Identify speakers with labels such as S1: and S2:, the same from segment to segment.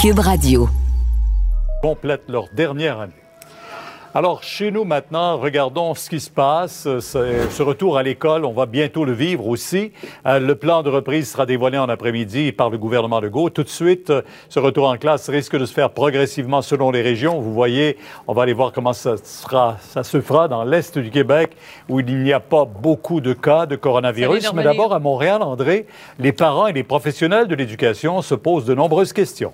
S1: Cube Radio.
S2: Complètent leur dernière année. Alors, chez nous maintenant, regardons ce qui se passe. Ce retour à l'école, on va bientôt le vivre aussi. Euh, le plan de reprise sera dévoilé en après-midi par le gouvernement de Gaulle. Tout de suite, euh, ce retour en classe risque de se faire progressivement selon les régions. Vous voyez, on va aller voir comment ça, sera, ça se fera dans l'Est du Québec, où il n'y a pas beaucoup de cas de coronavirus. Mais d'abord, à Montréal, André, les parents et les professionnels de l'éducation se posent de nombreuses questions.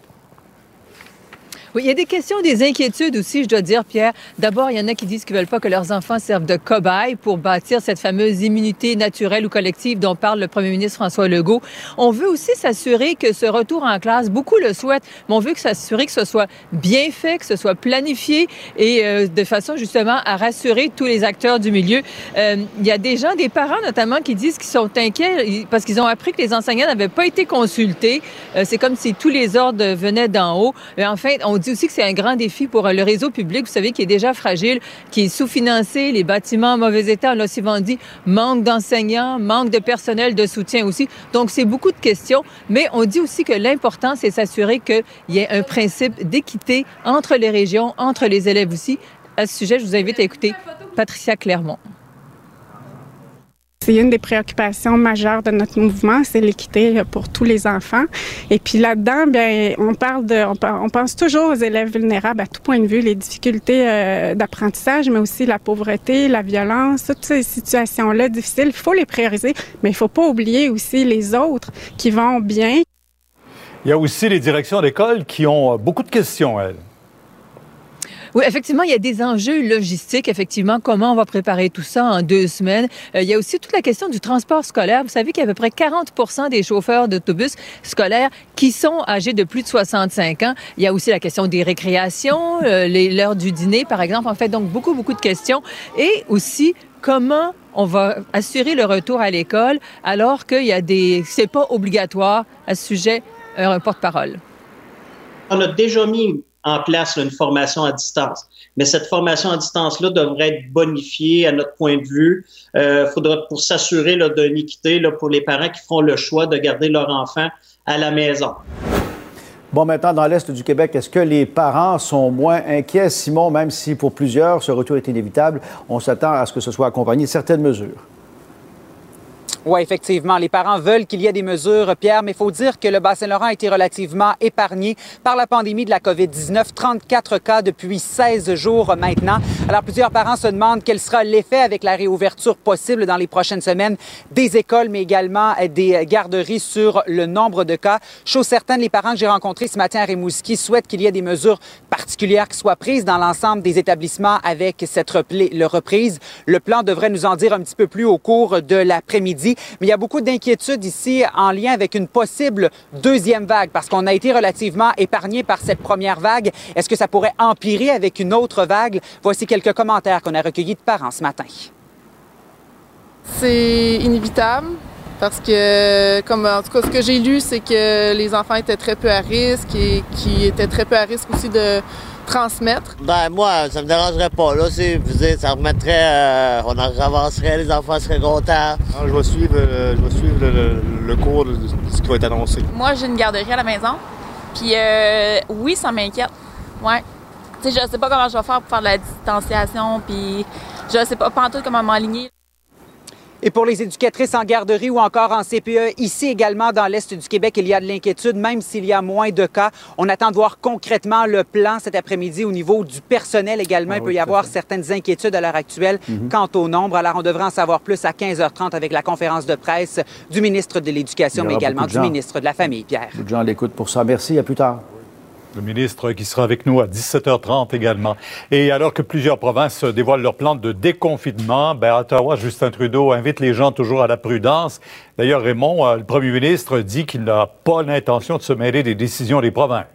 S3: Oui, il y a des questions, des inquiétudes aussi, je dois dire, Pierre. D'abord, il y en a qui disent qu'ils veulent pas que leurs enfants servent de cobayes pour bâtir cette fameuse immunité naturelle ou collective dont parle le premier ministre François Legault. On veut aussi s'assurer que ce retour en classe, beaucoup le souhaitent, mais on veut s'assurer que ce soit bien fait, que ce soit planifié et euh, de façon justement à rassurer tous les acteurs du milieu. Euh, il y a des gens, des parents notamment, qui disent qu'ils sont inquiets parce qu'ils ont appris que les enseignants n'avaient pas été consultés. Euh, c'est comme si tous les ordres venaient d'en haut. Mais enfin, on aussi que c'est un grand défi pour euh, le réseau public, vous savez, qui est déjà fragile, qui est sous-financé, les bâtiments en mauvais état, on l'a souvent dit, manque d'enseignants, manque de personnel de soutien aussi. Donc, c'est beaucoup de questions, mais on dit aussi que l'important, c'est s'assurer qu'il y ait un principe d'équité entre les régions, entre les élèves aussi. À ce sujet, je vous invite à écouter Patricia Clermont.
S4: C'est une des préoccupations majeures de notre mouvement, c'est l'équité pour tous les enfants. Et puis là-dedans, bien, on parle de, on, pense toujours aux élèves vulnérables à tout point de vue, les difficultés euh, d'apprentissage, mais aussi la pauvreté, la violence, toutes ces situations-là difficiles. Il faut les prioriser, mais il faut pas oublier aussi les autres qui vont bien.
S2: Il y a aussi les directions d'école qui ont beaucoup de questions, elles.
S3: Oui, effectivement, il y a des enjeux logistiques. Effectivement, comment on va préparer tout ça en deux semaines. Euh, il y a aussi toute la question du transport scolaire. Vous savez qu'il y a à peu près 40% des chauffeurs d'autobus scolaires qui sont âgés de plus de 65 ans. Il y a aussi la question des récréations, euh, l'heure du dîner, par exemple. En fait, donc beaucoup, beaucoup de questions. Et aussi, comment on va assurer le retour à l'école alors qu'il y a des... C'est pas obligatoire à ce sujet, euh, un porte-parole.
S5: On a déjà mis en place une formation à distance. Mais cette formation à distance-là devrait être bonifiée à notre point de vue. Il euh, faudra pour s'assurer d'une équité là, pour les parents qui feront le choix de garder leur enfant à la maison.
S6: Bon, maintenant, dans l'Est du Québec, est-ce que les parents sont moins inquiets, Simon, même si pour plusieurs, ce retour est inévitable? On s'attend à ce que ce soit accompagné de certaines mesures.
S7: Oui, effectivement. Les parents veulent qu'il y ait des mesures, Pierre, mais il faut dire que le Bas-Saint-Laurent a été relativement épargné par la pandémie de la COVID-19. 34 cas depuis 16 jours maintenant. Alors, plusieurs parents se demandent quel sera l'effet avec la réouverture possible dans les prochaines semaines des écoles, mais également des garderies sur le nombre de cas. Chose certaine, les parents que j'ai rencontrés ce matin à Rimouski souhaitent qu'il y ait des mesures particulières qui soient prises dans l'ensemble des établissements avec cette reprise. Le plan devrait nous en dire un petit peu plus au cours de l'après-midi. Mais il y a beaucoup d'inquiétudes ici en lien avec une possible deuxième vague parce qu'on a été relativement épargné par cette première vague. Est-ce que ça pourrait empirer avec une autre vague? Voici quelques commentaires qu'on a recueillis de parents ce matin.
S8: C'est inévitable parce que, comme en tout cas, ce que j'ai lu, c'est que les enfants étaient très peu à risque et qui étaient très peu à risque aussi de transmettre?
S9: Ben moi, ça me dérangerait pas. Là, c'est, ça remettrait, euh, on en avancerait, les enfants seraient contents.
S10: je vais suivre, euh, je vais suivre le, cours de, ce qui va être annoncé.
S11: Moi, j'ai une garderie à la maison. Puis euh, oui, ça m'inquiète. Ouais. Tu sais, je sais pas comment je vais faire pour faire de la distanciation, puis je sais pas, pas tout comment m'aligner.
S7: Et pour les éducatrices en garderie ou encore en CPE, ici également dans l'Est du Québec, il y a de l'inquiétude, même s'il y a moins de cas. On attend de voir concrètement le plan cet après-midi au niveau du personnel également. Ah il peut y avoir certaines inquiétudes à l'heure actuelle mhm. quant au nombre. Alors, on devrait en savoir plus à 15h30 avec la conférence de presse du ministre de l'Éducation, mais également du ministre de la Famille, Pierre.
S6: Beaucoup de gens l'écoutent pour ça. Merci. À plus tard
S2: le ministre qui sera avec nous à 17h30 également. Et alors que plusieurs provinces dévoilent leur plan de déconfinement, ben Ottawa, Justin Trudeau invite les gens toujours à la prudence. D'ailleurs, Raymond, euh, le premier ministre, dit qu'il n'a pas l'intention de se mêler des décisions des provinces.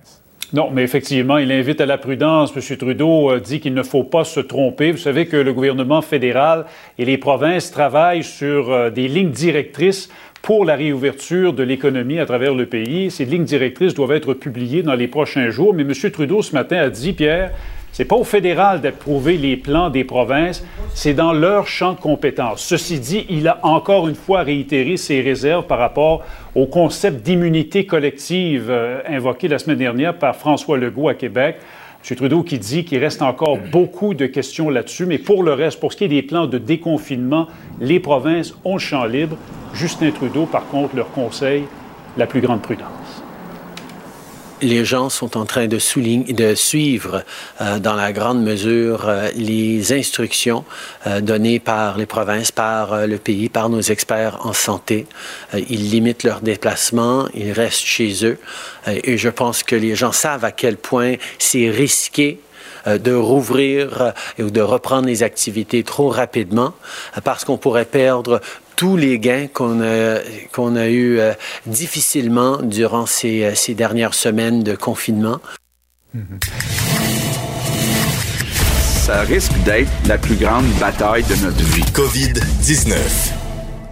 S12: Non, mais effectivement, il invite à la prudence. M. Trudeau euh, dit qu'il ne faut pas se tromper. Vous savez que le gouvernement fédéral et les provinces travaillent sur euh, des lignes directrices pour la réouverture de l'économie à travers le pays. Ces lignes directrices doivent être publiées dans les prochains jours. Mais M. Trudeau, ce matin, a dit, Pierre, C'est pas au fédéral d'approuver les plans des provinces, c'est dans leur champ de compétences. Ceci dit, il a encore une fois réitéré ses réserves par rapport au concept d'immunité collective euh, invoqué la semaine dernière par François Legault à Québec. M. Trudeau qui dit qu'il reste encore beaucoup de questions là-dessus, mais pour le reste, pour ce qui est des plans de déconfinement, les provinces ont le champ libre. Justin Trudeau, par contre, leur conseille la plus grande prudence
S1: les gens sont en train de, suivre euh, dans la grande mesure euh, les instructions euh, données par les provinces, par le pays, par nos experts en santé. ils limitent leurs déplacements, ils restent chez eux. et je pense que les gens savent à quel point c'est risqué de rouvrir ou de reprendre les activités trop rapidement parce qu'on pourrait perdre tous les gains qu'on a, qu'on a eu euh, difficilement durant ces, euh, ces, dernières semaines de confinement.
S13: Ça risque d'être la plus grande bataille de notre vie.
S14: COVID-19.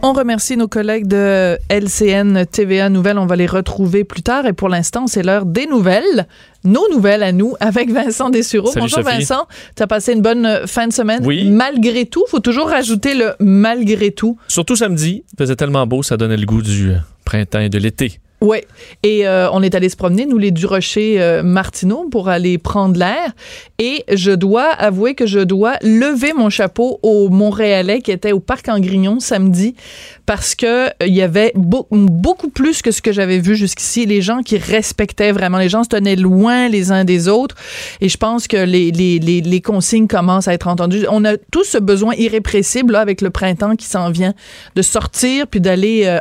S15: On remercie nos collègues de LCN TVA Nouvelles. On va les retrouver plus tard. Et pour l'instant, c'est l'heure des nouvelles. Nos nouvelles à nous avec Vincent Dessureau. Bonjour Vincent. Tu as passé une bonne fin de semaine?
S16: Oui.
S15: Malgré tout, faut toujours rajouter le malgré tout.
S16: Surtout samedi. Il faisait tellement beau, ça donnait le goût du printemps et de l'été.
S15: Oui. Et euh, on est allé se promener, nous, les Durocher euh, Martineau, pour aller prendre l'air. Et je dois avouer que je dois lever mon chapeau aux Montréalais qui étaient au Parc en Grignon samedi parce que euh, il y avait beaucoup plus que ce que j'avais vu jusqu'ici. Les gens qui respectaient vraiment, les gens se tenaient loin les uns des autres. Et je pense que les, les, les, les consignes commencent à être entendues. On a tous ce besoin irrépressible, là, avec le printemps qui s'en vient, de sortir puis d'aller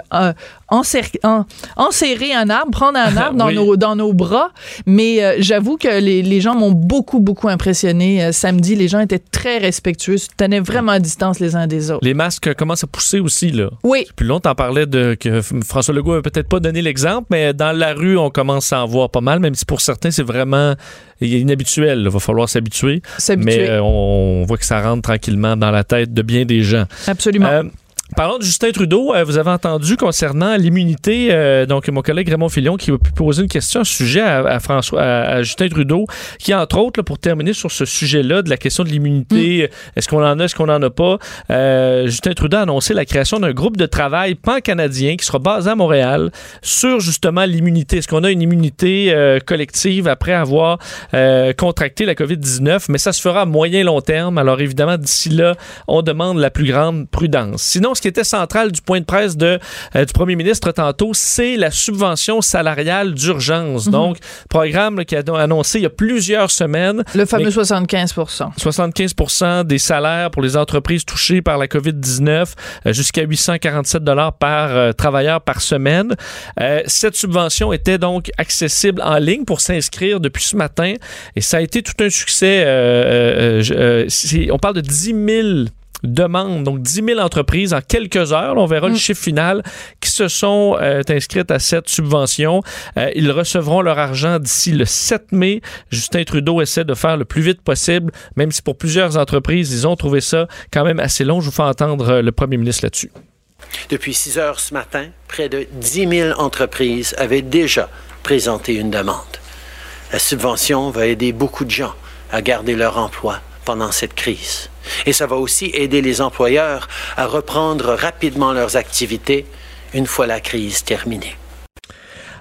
S15: euh, enserrer, un arbre, prendre un arbre dans, nos, dans nos bras. Mais euh, j'avoue que les, les gens m'ont beaucoup, beaucoup impressionné euh, samedi. Les gens étaient très respectueux, tenaient vraiment à distance les uns des autres.
S16: Les masques commencent à pousser aussi, là.
S15: Oui.
S16: Plus longtemps, on parlait de que François Legault n'a peut-être pas donné l'exemple, mais dans la rue, on commence à en voir pas mal, même si pour certains, c'est vraiment inhabituel. Il va falloir s'habituer. Mais euh, on voit que ça rentre tranquillement dans la tête de bien des gens.
S15: Absolument.
S16: Parlons de Justin Trudeau. Euh, vous avez entendu concernant l'immunité, euh, donc mon collègue Raymond Filion qui a pu poser une question, un sujet à, François, à, Justin Trudeau, qui entre autres, pour terminer sur ce sujet-là de la question de l'immunité, mm. est-ce qu'on en a, est-ce qu'on n'en a pas, euh, Justin Trudeau a annoncé la création d'un groupe de travail pan-canadien qui sera basé à Montréal sur justement l'immunité. Est-ce qu'on a une immunité collective après avoir contracté la COVID-19? Mais ça se fera à moyen long terme. Alors évidemment, d'ici là, on demande la plus grande prudence. Sinon, ce qui était central du point de presse de, euh, du premier ministre tantôt, c'est la subvention salariale d'urgence. Mhm. Donc, programme qui a annoncé il y a plusieurs semaines.
S15: Le fameux 75%
S16: 75% des salaires pour les entreprises touchées par la COVID-19, euh, jusqu'à 847 dollars par euh, travailleur par semaine. cette subvention était donc accessible en ligne pour s'inscrire depuis ce matin et ça a été tout un succès. on parle de 10 000 demandes, donc 10 000 entreprises en quelques heures, on verra le mm. chiffre final, qui se sont euh, inscrites à cette subvention. Euh, ils recevront leur argent d'ici le 7 mai. Justin Trudeau essaie de faire le plus vite possible, même si pour plusieurs entreprises, ils ont trouvé ça quand même assez long. Je vous fais entendre euh, le premier ministre là-dessus.
S1: Depuis 6 heures ce matin, près de 10 000 entreprises avaient déjà présenté une demande. La subvention va aider beaucoup de gens à garder leur emploi pendant cette crise. Et ça va aussi aider les employeurs à reprendre rapidement leurs activités une fois la crise terminée.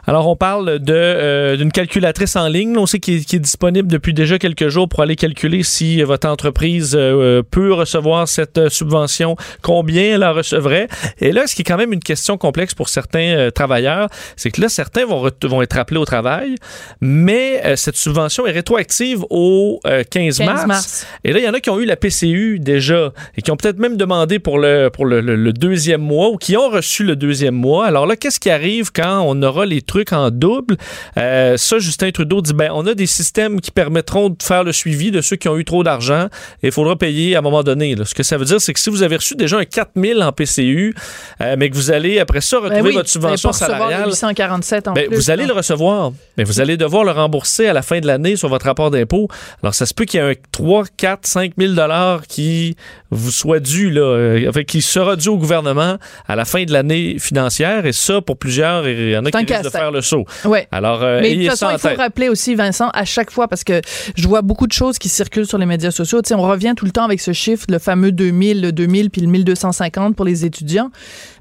S16: Alors, on parle de euh, d'une calculatrice en ligne, on sait qui est, disponible depuis déjà quelques jours pour aller calculer si votre entreprise euh, peut recevoir cette euh, subvention, combien elle en recevrait. Et là, ce qui est quand même une question complexe pour certains travailleurs, c'est que là, certains vont, vont être appelés au travail, mais cette subvention est rétroactive au 15, mars. Et là, il y en a qui ont eu la PCU déjà et qui ont peut-être même demandé pour le pour le, le deuxième mois ou qui ont reçu le deuxième mois. Alors là, qu'est-ce qui arrive quand on aura les trucs en double. Euh, ça, Justin Trudeau dit, ben, on a des systèmes qui permettront de faire le suivi de ceux qui ont eu trop d'argent et il faudra payer à un moment donné. Ce que ça veut dire, c'est que si vous avez reçu déjà un 4000 en PCU, euh, mais que vous allez après ça ben retrouver votre subvention salariale,
S15: 847 en
S16: ben, vous allez le recevoir, mais vous allez devoir le rembourser à la fin de l'année sur votre rapport d'impôt. Alors, ça se peut qu'il y ait un 3, 4, 5 000 dollars qui vous soit dû, là, euh, enfin, qui sera dû au gouvernement à la fin de l'année financière. Et ça, pour plusieurs, il y en a qui risquent de faire le saut.
S15: Ouais.
S16: Alors, euh,
S15: Mais de toute façon, il faut rappeler aussi, Vincent, à chaque fois, parce que je vois beaucoup de choses qui circulent sur les médias sociaux. Tu sais, on revient tout le temps avec ce chiffre, le fameux 2000, le 2000 puis le 1250 pour les étudiants.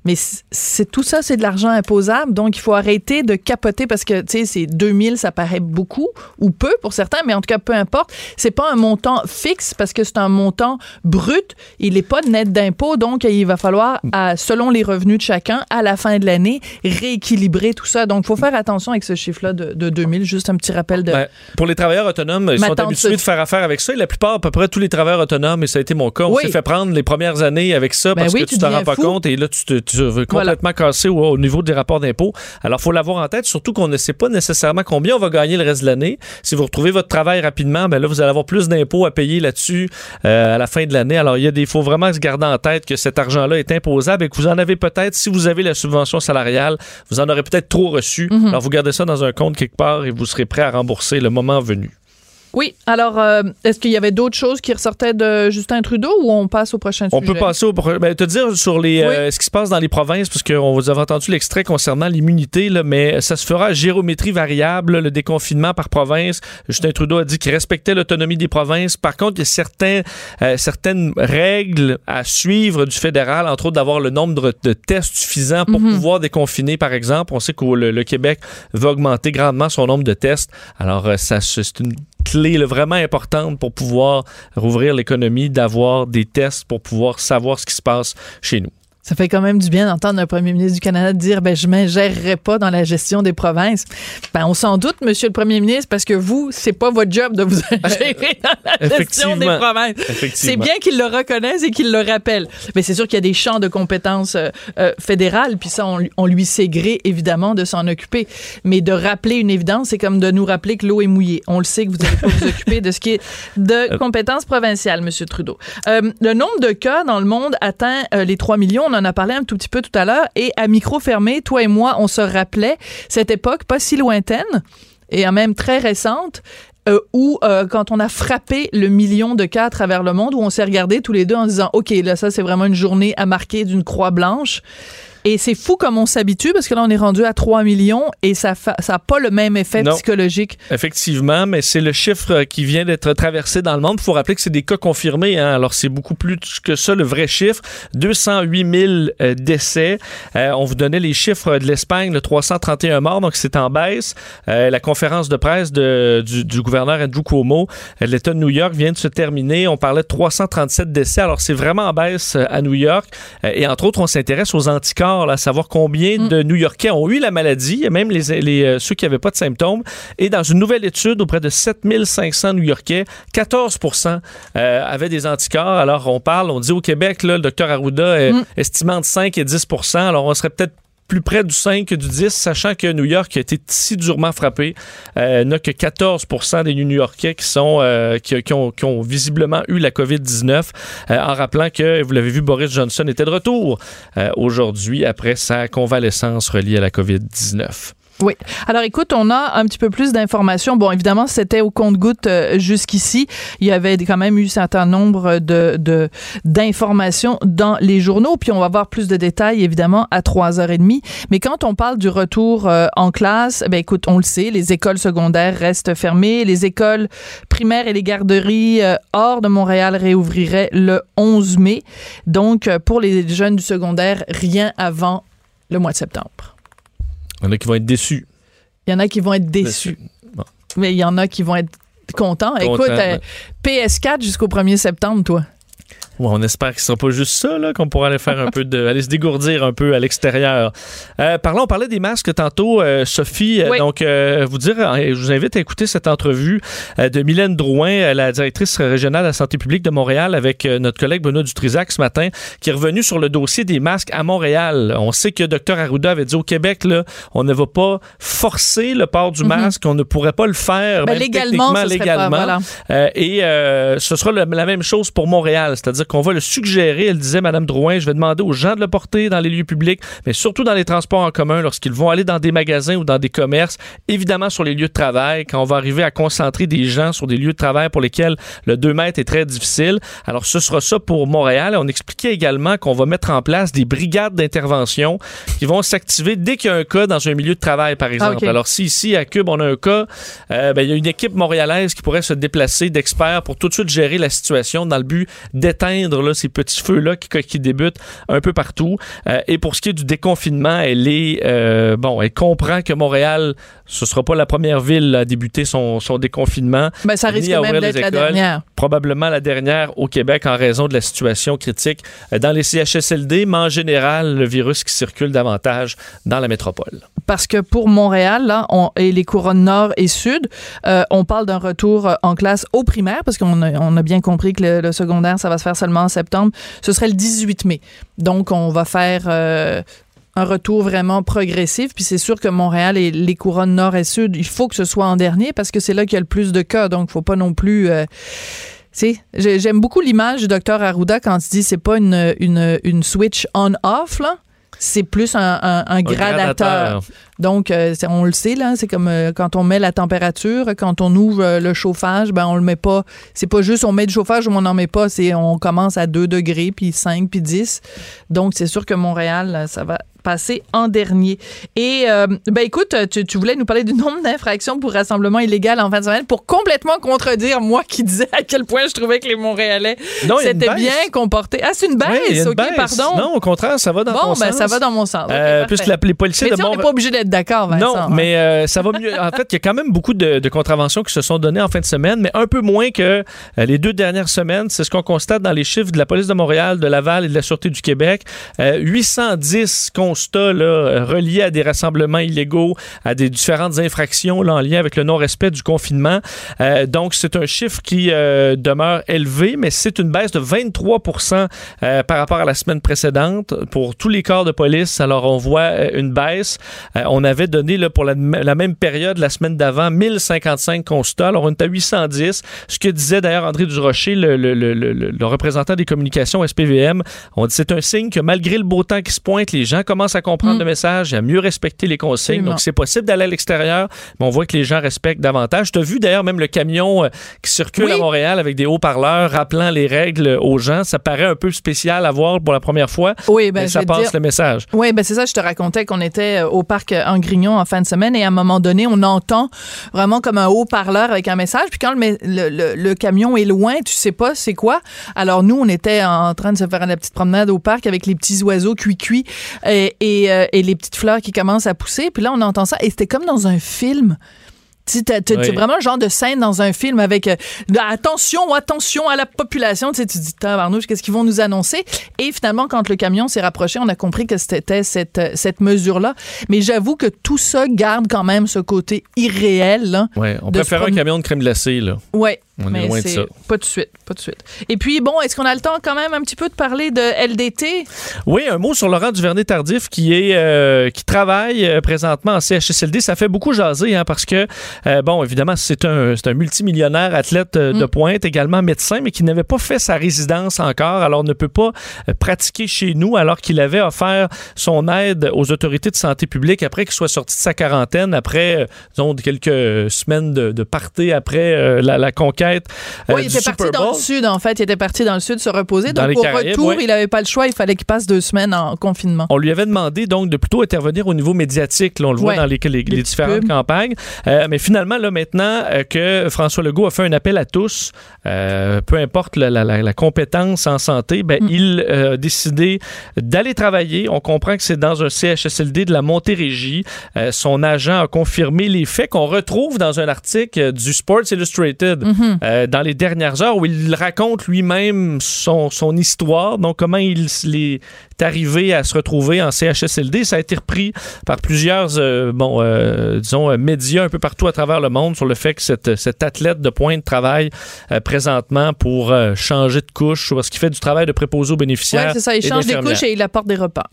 S15: Mais c'est tout ça, c'est de l'argent imposable. Donc, il faut arrêter de capoter parce que, tu sais, c'est 2000, ça paraît beaucoup ou peu pour certains, mais en tout cas, peu importe. C'est pas un montant fixe parce que c'est un montant brut. Il n'est pas net d'impôt. Donc, il va falloir, à- selon les revenus de chacun, à la fin de l'année, rééquilibrer tout ça. Donc, il faut faire attention avec ce chiffre-là de, de 2000. Juste un petit rappel de.
S16: Ben, pour les travailleurs autonomes, ils sont habitués de faire affaire avec ça. Et la plupart, à peu près tous les travailleurs autonomes, et ça a été mon cas, on
S15: Oui.
S16: s'est fait prendre les premières années avec ça
S15: Ben
S16: parce
S15: oui,
S16: que
S15: tu
S16: t'en rends pas
S15: fou.
S16: compte et là, tu te tu veux complètement casser au, au niveau des rapports d'impôts. Alors, faut l'avoir en tête, surtout qu'on ne sait pas nécessairement combien on va gagner le reste de l'année. Si vous retrouvez votre travail rapidement, ben là, vous allez avoir plus d'impôts à payer là-dessus euh, à la fin de l'année. Alors, il y a des, faut vraiment se garder en tête que cet argent-là est imposable et que vous en avez peut-être, si vous avez la subvention salariale, vous en aurez peut-être trop reçu.
S15: Mhm.
S16: Alors, vous gardez ça dans un compte quelque part et vous serez prêt à rembourser le moment venu.
S15: Oui. Alors, euh, est-ce qu'il y avait d'autres choses qui ressortaient de Justin Trudeau ou on passe au prochain
S16: On
S15: sujet?
S16: peut passer au pro- ben, te dire sur les euh, ce qui se passe dans les provinces parce qu'on vous avez entendu l'extrait concernant l'immunité mais ça se fera à géométrie variable là, le déconfinement par province. Justin Trudeau a dit qu'il respectait l'autonomie des provinces. Par contre, il y a certains euh, certaines règles à suivre du fédéral, entre autres d'avoir le nombre de, tests suffisant pour
S15: Mhm.
S16: pouvoir déconfiner par exemple. On sait que le, le Québec va augmenter grandement son nombre de tests. Alors ça c'est une clé là, vraiment importante pour pouvoir rouvrir l'économie, d'avoir des tests pour pouvoir savoir ce qui se passe chez nous.
S15: Ça fait quand même du bien d'entendre un premier ministre du Canada dire ben je m'ingérerai pas dans la gestion des provinces. Ben on s'en doute monsieur le premier ministre parce que vous c'est pas votre job de vous ingérer dans la gestion des provinces. C'est bien qu'il le reconnaisse et qu'il le rappelle. Mais c'est sûr qu'il y a des champs de compétences euh, euh, fédérales puis ça on, lui- on lui sait gré évidemment de s'en occuper. Mais de rappeler une évidence c'est comme de nous rappeler que l'eau est mouillée. On le sait que vous n'allez pas vous occuper de ce qui est de compétences provinciales monsieur Trudeau. Euh, le nombre de cas dans le monde atteint euh, les 3 millions. On en a parlé un tout petit peu tout à l'heure. Et à micro fermé, toi et moi, on se rappelait cette époque pas si lointaine et même très récente. euh, où euh, quand on a frappé le million de cas à travers le monde, où on s'est regardé tous les deux en disant, OK, là, ça, c'est vraiment une journée à marquer d'une croix blanche. Et c'est fou comme on s'habitue parce que là, on est rendu à 3 millions et ça n'a ça pas le même effet
S16: Non.
S15: psychologique.
S16: Effectivement, mais c'est le chiffre euh, qui vient d'être traversé dans le monde. Il faut rappeler que c'est des cas confirmés. hein. Alors, c'est beaucoup plus que ça, le vrai chiffre. 208 000 euh, décès. Euh, on vous donnait les chiffres de l'Espagne, le 331 morts, donc c'est en baisse. Euh, la conférence de presse de- du, du gouverneur Andrew Cuomo de l'État de New York vient de se terminer. On parlait de 337 décès. Alors, c'est vraiment en baisse à New York. Et entre autres, on s'intéresse aux anticorps, là, à savoir combien de New-Yorkais ont eu la maladie, même les, les, euh, ceux qui n'avaient pas de symptômes. Et dans une nouvelle étude auprès de 7500 New-Yorkais, 14% euh, avaient des anticorps. Alors, on parle, on dit au Québec, là, le docteur Arruda euh, estimant entre 5 et 10% Alors, on serait peut-être plus près du 5 que du 10, sachant que New York a été si durement frappé, euh, n'a que 14% des New-Yorkais qui sont euh, qui, qui ont, qui ont visiblement eu la COVID-19, euh, en rappelant que, vous l'avez vu, Boris Johnson était de retour euh, aujourd'hui après sa convalescence reliée à la COVID-19.
S15: Oui. Alors écoute, on a un petit peu plus d'informations. Bon, évidemment, c'était au compte-goutte euh, jusqu'ici. Il y avait quand même eu un certain nombre de d'informations dans les journaux. Puis on va avoir plus de détails, évidemment, à 3h30. Mais quand on parle du retour euh, en classe, ben écoute, on le sait, les écoles secondaires restent fermées. Les écoles primaires et les garderies euh, hors de Montréal réouvriraient le 11 mai. Donc, pour les jeunes du secondaire, rien avant le mois de septembre.
S16: Il y en a qui vont être déçus.
S15: Il y en a qui vont être déçus. Mais il y en a qui vont être contents. Écoute, euh,
S16: ouais.
S15: PS4 jusqu'au 1er septembre, toi.
S16: Ouais, on espère que ce sera pas juste ça, là, qu'on pourra aller faire un peu de, aller se dégourdir un peu à l'extérieur. Euh, parlons, on parlait des masques tantôt, euh, Sophie. Euh,
S15: Oui.
S16: Donc, euh, vous dire, euh, je vous invite à écouter cette entrevue euh, de Mylène Drouin, la directrice régionale de la santé publique de Montréal, avec notre collègue Benoît Dutrisac ce matin, qui est revenu sur le dossier des masques à Montréal. On sait que Dr Arruda avait dit au Québec, là, on ne va pas forcer le port du
S15: Mhm.
S16: masque, on ne pourrait pas le faire,
S15: Ben,
S16: même
S15: légalement,
S16: techniquement,
S15: serait pas-
S16: légalement.
S15: voilà.
S16: Euh, et euh, ce sera le- la même chose pour Montréal, c'est-à-dire qu'on va le suggérer. Elle disait, Madame Drouin, je vais demander aux gens de le porter dans les lieux publics, mais surtout dans les transports en commun lorsqu'ils vont aller dans des magasins ou dans des commerces, évidemment sur les lieux de travail, quand on va arriver à concentrer des gens sur des lieux de travail pour lesquels le 2 mètres est très difficile. Alors, ce sera ça pour Montréal. On expliquait également qu'on va mettre en place des brigades d'intervention qui vont s'activer dès qu'il y a un cas dans un milieu de travail, par exemple.
S15: Ah, ok.
S16: Alors, si ici, à Cube, on a un cas, euh, ben, il y a une équipe montréalaise qui pourrait se déplacer d'experts pour tout de suite gérer la situation dans le but d'éteindre là, ces petits feux-là qui, qui débutent un peu partout. Euh, et pour ce qui est du déconfinement, elle est euh, bon, elle comprend que Montréal, ce sera pas la première ville à débuter son, son déconfinement.
S15: Ben, ça
S16: ni
S15: risque
S16: à
S15: même
S16: ouvrir les
S15: d'être la
S16: écoles.
S15: dernière.
S16: Probablement la dernière au Québec en raison de la situation critique euh, dans les CHSLD, mais en général, le virus qui circule davantage dans la métropole.
S15: parce que pour Montréal là, on- et les couronnes nord et sud, euh, on parle d'un retour euh, en classe au primaire, parce qu'on a, bien compris que le, secondaire, ça va se faire seulement en septembre. Ce serait le 18 mai. Donc, on va faire un retour vraiment progressif. Puis c'est sûr que Montréal et les couronnes nord et sud, il faut que ce soit en dernier, parce que c'est là qu'il y a le plus de cas. Donc, il faut pas non plus... euh, j'aime beaucoup l'image du docteur Arruda quand il dit c'est pas une, une, une switch on-off, là. C'est plus un, un- un gradateur.
S16: gradateur.
S15: Donc, euh, on le sait, là, c'est comme euh, quand on met la température, quand on ouvre euh, le chauffage, ben on le met pas. C'est pas juste on met du chauffage ou on n'en met pas, c'est on commence à 2 degrés, puis 5, puis 10. Donc, c'est sûr que Montréal, là, ça va passer en dernier. Et, euh, ben écoute, tu, tu voulais nous parler du nombre d'infractions pour rassemblement illégal en fin de semaine pour complètement contredire moi qui disais à quel point je trouvais que les Montréalais s'étaient bien comportés. Ah, c'est une baisse,
S16: Oui, une
S15: OK,
S16: baisse.
S15: pardon.
S16: Non, au contraire, ça va dans
S15: bon,
S16: ton
S15: ben
S16: sens.
S15: ça va dans mon sens. OK,
S16: Euh, puisque la- les policiers
S15: Mais
S16: de
S15: sais, on n'est pas obligé d'être d'accord, Vincent.
S16: Non,
S15: hein.
S16: mais euh, ça va mieux. En fait, il y a quand même beaucoup de, de contraventions qui se sont données en fin de semaine, mais un peu moins que euh, les deux dernières semaines. C'est ce qu'on constate dans les chiffres de la police de Montréal, de Laval et de la Sûreté du Québec. Euh, 810 constats euh, reliés à des rassemblements illégaux, à des différentes infractions là, en lien avec le non-respect du confinement. Euh, donc, c'est un chiffre qui euh, demeure élevé, mais c'est une baisse de 23 euh, par rapport à la semaine précédente pour tous les corps de police. Alors, on voit une baisse. On avait donné pour la, même période, la semaine d'avant, 1055 constats. Alors, on est à 810. Ce que disait d'ailleurs André Durocher, le, le, le représentant des communications SPVM. On dit c'est un signe que malgré le beau temps qui se pointe, les gens commencent à comprendre
S15: Mm.
S16: le message et à mieux respecter les consignes.
S15: Absolument.
S16: Donc, c'est possible d'aller à l'extérieur, mais on voit que les gens respectent davantage. Tu as vu d'ailleurs même le camion euh, qui circule
S15: Oui.
S16: à Montréal avec des haut-parleurs rappelant les règles aux gens. Ça paraît un peu spécial à voir pour la première fois,
S15: Oui, ben,
S16: mais ça passe
S15: dire-
S16: le message.
S15: Oui, ben c'est ça, je te racontais qu'on était euh, au parc euh, en Grignon en fin de semaine et à un moment donné, on entend vraiment comme un haut-parleur avec un message. Puis quand le, me- le, le- le camion est loin, tu sais pas c'est quoi. Alors nous, on était en train de se faire la petite promenade au parc avec les petits oiseaux cuits-cuits et, et, euh, et les petites fleurs qui commencent à pousser. Puis là, on entend ça et c'était comme dans un film. Tu sais, t'as- t'as-
S16: Oui.
S15: C'est vraiment le genre de scène dans un film avec euh, attention, attention à la population. Tu te dis, tabarnouche, qu'est-ce qu'ils vont nous annoncer? Et finalement, quand le camion s'est rapproché, on a compris que c'était cette, euh, cette mesure-là. Mais j'avoue que tout ça garde quand même ce côté irréel. là.
S16: Ouais, on préfère
S15: se
S16: un camion de crème glacée, là.
S15: Ouais.
S16: On est loin de ça.
S15: Pas de suite, pas de suite. Et puis, bon, est-ce qu'on a le temps quand même un petit peu de parler de LDT?
S16: Oui, un mot sur Laurent Duvernay-Tardif qui est euh, qui travaille euh, présentement en CHSLD. Ça fait beaucoup jaser hein, parce que, euh, bon, évidemment, c'est un, un multimillionnaire athlète de
S15: Mm.
S16: pointe, également médecin, mais qui n'avait pas fait sa résidence encore, alors ne peut pas pratiquer chez nous alors qu'il avait offert son aide aux autorités de santé publique après qu'il soit sorti de sa quarantaine, après, disons, quelques semaines de, de party après euh, la, la conquête euh,
S15: oui, il était parti dans le sud, en fait. Il était parti dans le sud se reposer.
S16: Dans
S15: Donc, au
S16: Caraïbes,
S15: retour,
S16: ouais.
S15: il n'avait pas le choix. Il fallait qu'il passe deux semaines en confinement.
S16: On lui avait demandé donc de plutôt intervenir au niveau médiatique. Là, on le voit
S15: Ouais.
S16: dans les, les- les
S15: petites
S16: différentes
S15: pubs.
S16: campagnes. Euh, mais finalement, là, maintenant euh, que François Legault a fait un appel à tous, euh, peu importe la, la- la- la compétence en santé, ben,
S15: Mm.
S16: il a décidé d'aller travailler. On comprend que c'est dans un CHSLD de la Montérégie. Son agent a confirmé les faits qu'on retrouve dans un article du Sports Illustrated
S15: Mhm.
S16: euh, dans les dernières heures où il raconte lui-même son, son histoire, donc comment il est arrivé à se retrouver en CHSLD. Ça a été repris par plusieurs, euh, bon, euh, disons, médias un peu partout à travers le monde sur le fait que cette, cet athlète de pointe travaille présentement pour changer de couche parce qu'il fait du travail de préposé aux bénéficiaires.
S15: Oui, c'est ça. Il change des couches et il apporte des repas.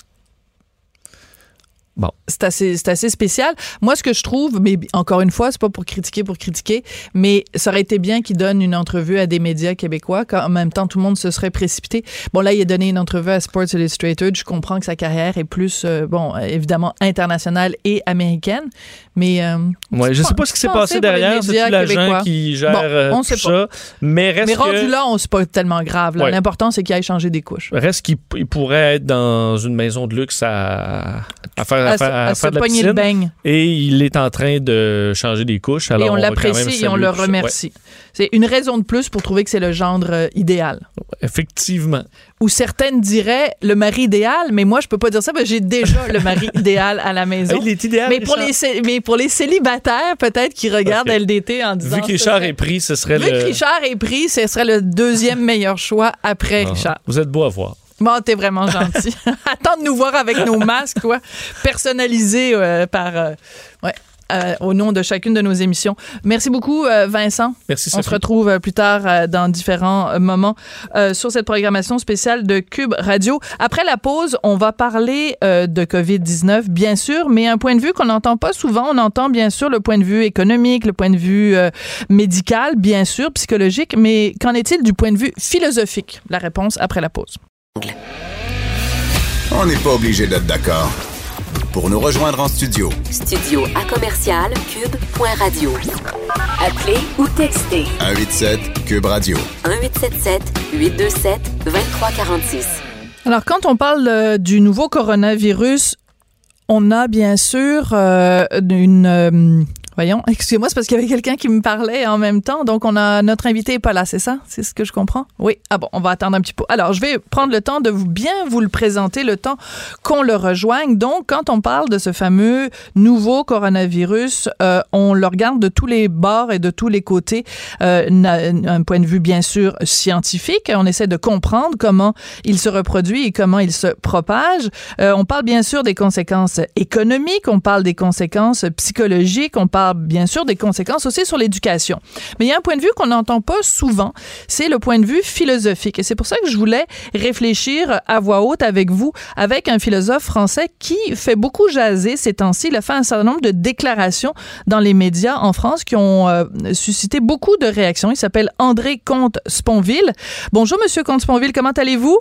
S15: Bon, c'est assez, c'est assez spécial. Moi, ce que je trouve, mais encore une fois, c'est pas pour critiquer pour critiquer, mais ça aurait été bien qu'il donne une entrevue à des médias québécois, quand en même temps tout le monde se serait précipité. Bon, là, il a donné une entrevue à Sports Illustrated. Je comprends que sa carrière est plus, euh, bon, évidemment internationale et américaine, mais. Euh,
S16: ouais, je sais pas ce qui s'est passé derrière. C'est l'agent qui gère euh, on sait tout pas. ça, mais reste
S15: Mais rendu là, on sait pas tellement grave. L'important, c'est qu'il aille changer des couches.
S16: Reste qu'il pourrait être dans une maison de luxe à, à faire
S15: à, se pogner le beigne.
S16: Et il est en train de changer des couches. Alors
S15: et on, l'apprécie et on le remercie. C'est une raison de plus pour trouver que c'est le gendre euh, idéal.
S16: Effectivement.
S15: Ou certaines diraient le mari idéal, mais moi, je peux pas dire ça, parce que j'ai déjà le mari idéal à la maison.
S16: Il est idéal,
S15: mais pour, les, mais pour les célibataires, peut-être qui regardent LDT en disant...
S16: Vu que Richard est pris, ce serait
S15: le... Vu que Richard est pris, ce serait le deuxième meilleur choix après ah, Richard.
S16: Vous êtes beau à voir.
S15: Bon, t'es vraiment gentil. Attends de nous voir avec nos masques, quoi, personnalisés euh, par. Euh, ouais. Euh, au nom de chacune de nos émissions. Merci beaucoup, Vincent.
S16: Merci.
S15: On se retrouve plus tard dans différents moments sur cette programmation spéciale de Cube Radio. Après la pause, on va parler de COVID-19, bien sûr, mais un point de vue qu'on n'entend pas souvent. On entend bien sûr le point de vue économique, le point de vue médical, bien sûr, psychologique, mais qu'en est-il du point de vue philosophique? La réponse après la pause.
S14: On n'est pas obligé d'être d'accord. Pour nous rejoindre en studio.
S17: Studio à commercial cube.radio. Appelez ou textez.
S14: 187 cube radio.
S17: 1877 827 2346.
S15: Alors quand on parle euh, du nouveau coronavirus, on a bien sûr euh, une euh, Voyons, excusez-moi, c'est parce qu'il y avait quelqu'un qui me parlait en même temps. Donc, on a notre invité n'est pas là, c'est ça? C'est ce que je comprends? Oui. Ah bon, on va attendre un petit peu. Alors, je vais prendre le temps de vous bien vous le présenter, le temps qu'on le rejoigne. Donc, quand on parle de ce fameux nouveau coronavirus, euh, on le regarde de tous les bords et de tous les côtés. Euh, un point de vue, bien sûr, scientifique. On essaie de comprendre comment il se reproduit et comment il se propage. Euh, on parle bien sûr des conséquences économiques, on parle des conséquences psychologiques, on parle bien sûr des conséquences aussi sur l'éducation. Mais il y a un point de vue qu'on n'entend pas souvent, c'est le point de vue philosophique. Et c'est pour ça que je voulais réfléchir à voix haute avec vous, avec un philosophe français qui fait beaucoup jaser ces temps-ci. Il a fait un certain nombre de déclarations dans les médias en France qui ont euh, suscité beaucoup de réactions. Il s'appelle André Comte-Sponville. Bonjour, Monsieur Comte-Sponville, comment allez-vous?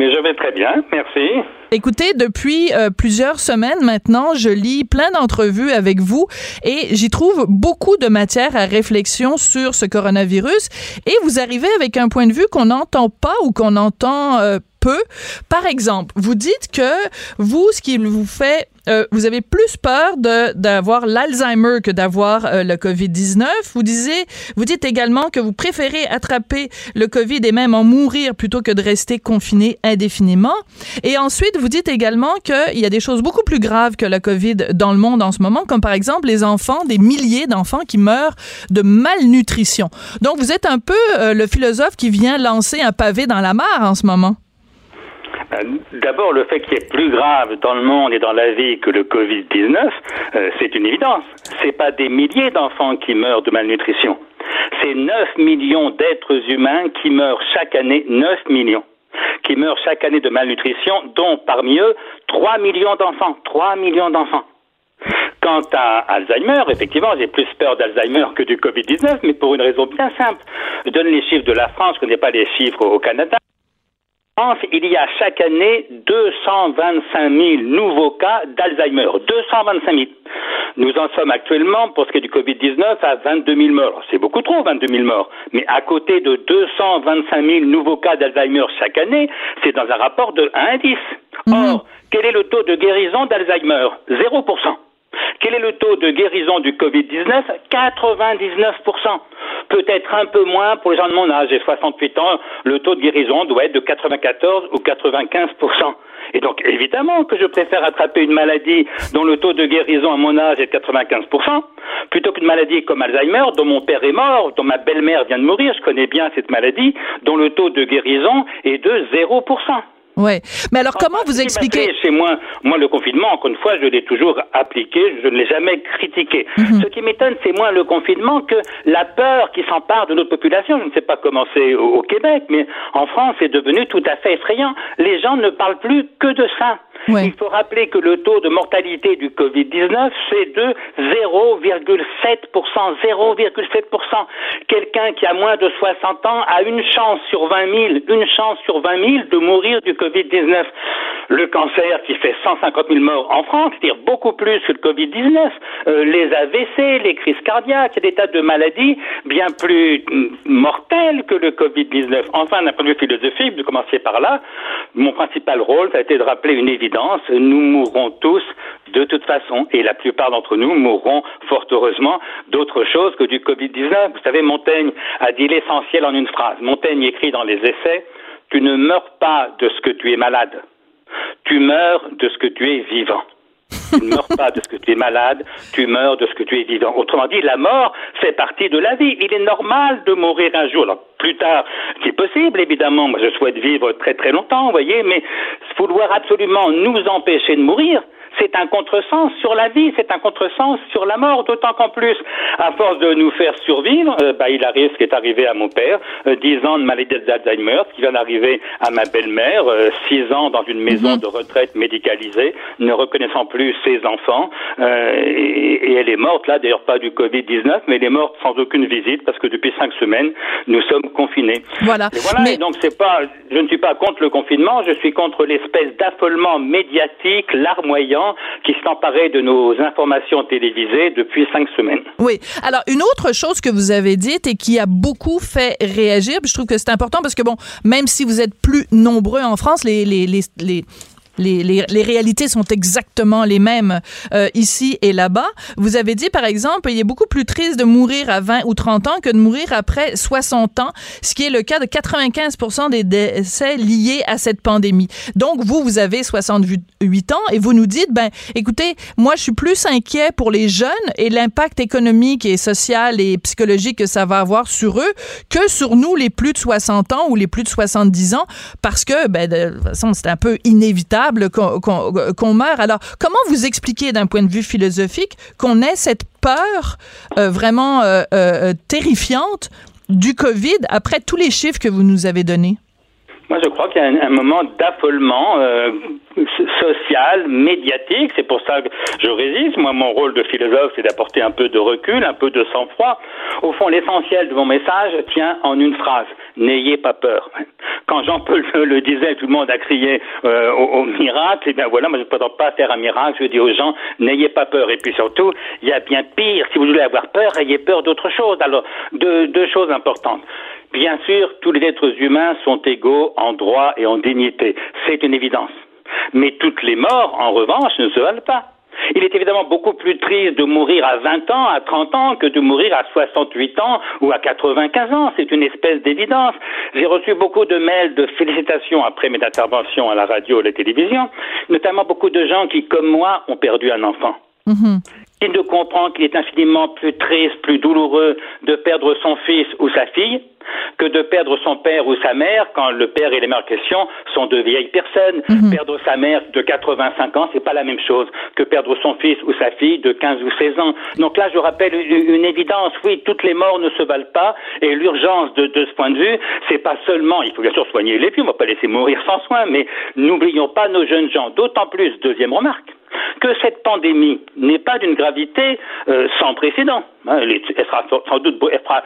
S18: Mais je vais très bien, merci.
S15: Écoutez, depuis euh, plusieurs semaines maintenant, je lis plein d'entrevues avec vous et j'y trouve beaucoup de matière à réflexion sur ce coronavirus. Et vous arrivez avec un point de vue qu'on n'entend pas ou qu'on entend euh, Par exemple, vous dites que vous, ce qui vous fait, euh, vous avez plus peur d'avoir l'Alzheimer que d'avoir euh, le Covid-19. Vous disiez, vous dites également que vous préférez attraper le Covid et même en mourir plutôt que de rester confiné indéfiniment. Et ensuite, vous dites également qu'il y a des choses beaucoup plus graves que la Covid dans le monde en ce moment, comme par exemple les enfants, des milliers d'enfants qui meurent de malnutrition. Donc, vous êtes un peu euh, le philosophe qui vient lancer un pavé dans la mare en ce moment.
S18: Euh, d'abord, le fait qu'il y ait plus grave dans le monde et dans la vie que le Covid-19, euh, c'est une évidence. C'est pas des milliers d'enfants qui meurent de malnutrition. C'est 9 millions d'êtres humains qui meurent chaque année, 9 millions, qui meurent chaque année de malnutrition, dont parmi eux 3 millions d'enfants. 3 millions d'enfants. Quant à Alzheimer, effectivement, j'ai plus peur d'Alzheimer que du Covid-19, mais pour une raison bien simple. Je donne les chiffres de la France, je ne connais pas les chiffres au Canada il y a chaque année 225 000 nouveaux cas d'Alzheimer. 225 000. Nous en sommes actuellement, pour ce qui est du Covid-19, à 22 000 morts. C'est beaucoup trop, 22 000 morts. Mais à côté de 225 000 nouveaux cas d'Alzheimer chaque année, c'est dans un rapport de 1 à 10. Mhm. Or, quel est le taux de guérison d'Alzheimer? 0%. Quel est le taux de guérison du Covid-19? 99%. Peut-être un peu moins pour les gens de mon âge. J'ai 68 ans, le taux de guérison doit être de 94 ou 95%. Et donc, évidemment que je préfère attraper une maladie dont le taux de guérison à mon âge est de 95%, plutôt qu'une maladie comme Alzheimer, dont mon père est mort, dont ma belle-mère vient de mourir, je connais bien cette maladie, dont le taux de guérison est de 0%.
S15: Ouais. Mais alors, comment vous expliquez
S18: Chez moi, moi, le confinement, encore une fois, je l'ai toujours appliqué, je ne l'ai jamais critiqué. Mhm. Ce qui m'étonne, c'est moins le confinement que la peur qui s'empare de notre population. Je ne sais pas comment c'est au, Québec, mais en France, c'est devenu tout à fait effrayant. Les gens ne parlent plus que de ça. Il faut rappeler que le taux de mortalité du Covid-19, c'est de 0,7%. 0,7%. Quelqu'un qui a moins de 60 ans a une chance sur 20 000, une chance sur 20 000 de mourir du Covid-19. Le cancer qui fait 150 000 morts en France, c'est-à-dire beaucoup plus que le Covid-19. Euh, les AVC, les crises cardiaques, des tas de maladies bien plus mm, mortelles que le Covid-19. Enfin, d'un point de vue philosophique, de commencer par là, mon principal rôle, ça a été de rappeler une évidence. Nous mourrons tous de toute façon, et la plupart d'entre nous mourront fort heureusement d'autre chose que du Covid-19. Vous savez, Montaigne a dit l'essentiel en une phrase. Montaigne écrit dans les essais, tu ne meurs pas de ce que tu es malade, tu meurs de ce que tu es vivant. Tu ne meurs pas de ce que tu es malade, tu meurs de ce que tu es vivant. Autrement dit, la mort fait partie de la vie. Il est normal de mourir un jour. Alors, plus tard, c'est possible, évidemment. Moi, je souhaite vivre très très longtemps, vous voyez, mais vouloir absolument nous empêcher de mourir, c'est un contresens sur la vie, c'est un contresens sur la mort, d'autant qu'en plus, à force de nous faire survivre, euh, bah, il arrive ce qui est arrivé à mon père, euh, dix ans de maladie d'Alzheimer, ce qui vient d'arriver à ma belle-mère, euh, six ans dans une maison mhm. de retraite médicalisée, ne reconnaissant plus ses enfants, et, elle est morte là, d'ailleurs pas du Covid-19, mais elle est morte sans aucune visite parce que depuis cinq semaines, nous sommes confinés.
S15: Voilà.
S18: Et voilà, donc c'est pas, je ne suis pas contre le confinement, je suis contre l'espèce d'affolement médiatique, larmoyant qui s'emparait de nos informations télévisées depuis cinq semaines.
S15: Oui. Alors, une autre chose que vous avez dite et qui a beaucoup fait réagir, je trouve que c'est important parce que, bon, même si vous êtes plus nombreux en France, les, les, les, les les, réalités sont exactement les mêmes euh, ici et là-bas. Vous avez dit, par exemple, il est beaucoup plus triste de mourir à 20 ou 30 ans que de mourir après 60 ans, ce qui est le cas de 95% des décès liés à cette pandémie. Donc, vous, vous avez 68 ans et vous nous dites, ben, écoutez, moi, je suis plus inquiet pour les jeunes et l'impact économique et social et psychologique que ça va avoir sur eux que sur nous, les plus de 60 ans ou les plus de 70 ans, parce que, ben, de toute façon, c'est un peu inévitable qu'on meurt. Alors, comment vous expliquez d'un point de vue philosophique qu'on ait cette peur euh, vraiment euh, euh, terrifiante du COVID après tous les chiffres que vous nous avez donnés?
S18: Moi, je crois qu'il y a un, moment d'affolement social, médiatique. C'est pour ça que je résiste. Moi, mon rôle de philosophe, c'est d'apporter un peu de recul, un peu de sang-froid. Au fond, l'essentiel de mon message tient en une phrase n'ayez pas peur. Quand Jean-Paul le disait, tout le monde a crié euh, au, miracle, et eh bien voilà, moi je ne prétends pas faire un miracle, je dis aux gens, n'ayez pas peur. Et puis surtout, il y a bien pire, si vous voulez avoir peur, ayez peur d'autre chose. Alors, deux, deux choses importantes. Bien sûr, tous les êtres humains sont égaux en droit et en dignité. C'est une évidence. Mais toutes les morts, en revanche, ne se valent pas. Il est évidemment beaucoup plus triste de mourir à 20 ans, à 30 ans, que de mourir à 68 ans ou à 95 ans. C'est une espèce d'évidence. J'ai reçu beaucoup de mails de félicitations après mes interventions à la radio et à la télévision, notamment beaucoup de gens qui, comme moi, ont perdu un enfant. Mm-hmm. Qui ne comprend qu'il est infiniment plus triste, plus douloureux de perdre son fils ou sa fille que de perdre son père ou sa mère quand le père et les mères question sont de vieilles personnes? Mhm. Perdre sa mère de 85 ans, c'est pas la même chose que perdre son fils ou sa fille de 15 ou 16 ans. Donc là, je rappelle une évidence. Oui, toutes les morts ne se valent pas et l'urgence de, de ce point de vue, c'est pas seulement, il faut bien sûr soigner les vieux, on va pas laisser mourir sans soin, mais n'oublions pas nos jeunes gens. D'autant plus, deuxième remarque, que cette pandémie n'est pas d'une gravité euh, sans précédent. Hein, elle, sera sans doute, elle fera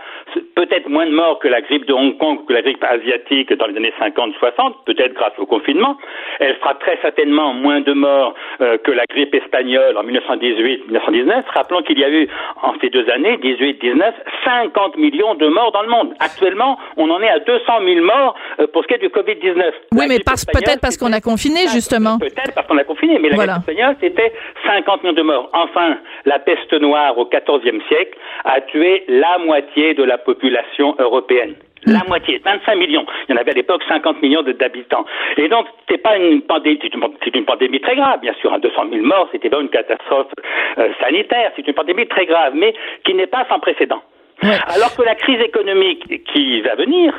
S18: peut-être moins de morts que la grippe de Hong Kong ou que la grippe asiatique dans les années 50-60, peut-être grâce au confinement. Elle fera très certainement moins de morts euh, que la grippe espagnole en 1918-1919. Rappelons qu'il y a eu en ces deux années, 18-19, 50 millions de morts dans le monde. Actuellement, on en est à 200 000 morts euh, pour ce qui est du Covid-19.
S15: Oui, mais peut-être parce qu'on a confiné, justement.
S18: Peut-être parce qu'on a confiné, mais la grippe espagnole, c'était 50 millions de morts. Enfin, la peste noire au XIVe siècle a tué la moitié de la population européenne. La moitié, 25 millions. Il y en avait à l'époque 50 millions d'habitants. Et donc, c'est pas une pandémie, c'est une, pandémie très grave, bien sûr. 200 hein, 000 morts, c'était pas une catastrophe euh, sanitaire. C'est une pandémie très grave, mais qui n'est pas sans précédent. Alors que la crise économique qui va venir,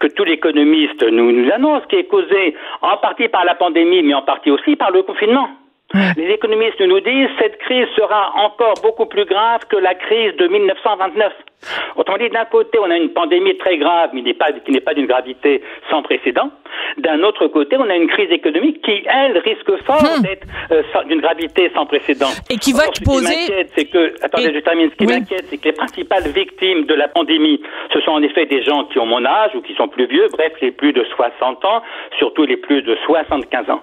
S18: que tous les économistes nous, nous annoncent, qui est causée en partie par la pandémie, mais en partie aussi par le confinement. Les économistes nous disent que cette crise sera encore beaucoup plus grave que la crise de 1929. Autrement dit, d'un côté, on a une pandémie très grave, mais qui n'est pas d'une gravité sans précédent. D'un autre côté, on a une crise économique qui, elle, risque fort hmm. d'être euh, d'une gravité sans précédent.
S15: Et qui va poser.
S18: c'est que, attendez, je termine. Ce qui m'inquiète, c'est que les principales victimes de la pandémie, ce sont en effet des gens qui ont mon âge ou qui sont plus vieux, bref, les plus de 60 ans, surtout les plus de 75 ans.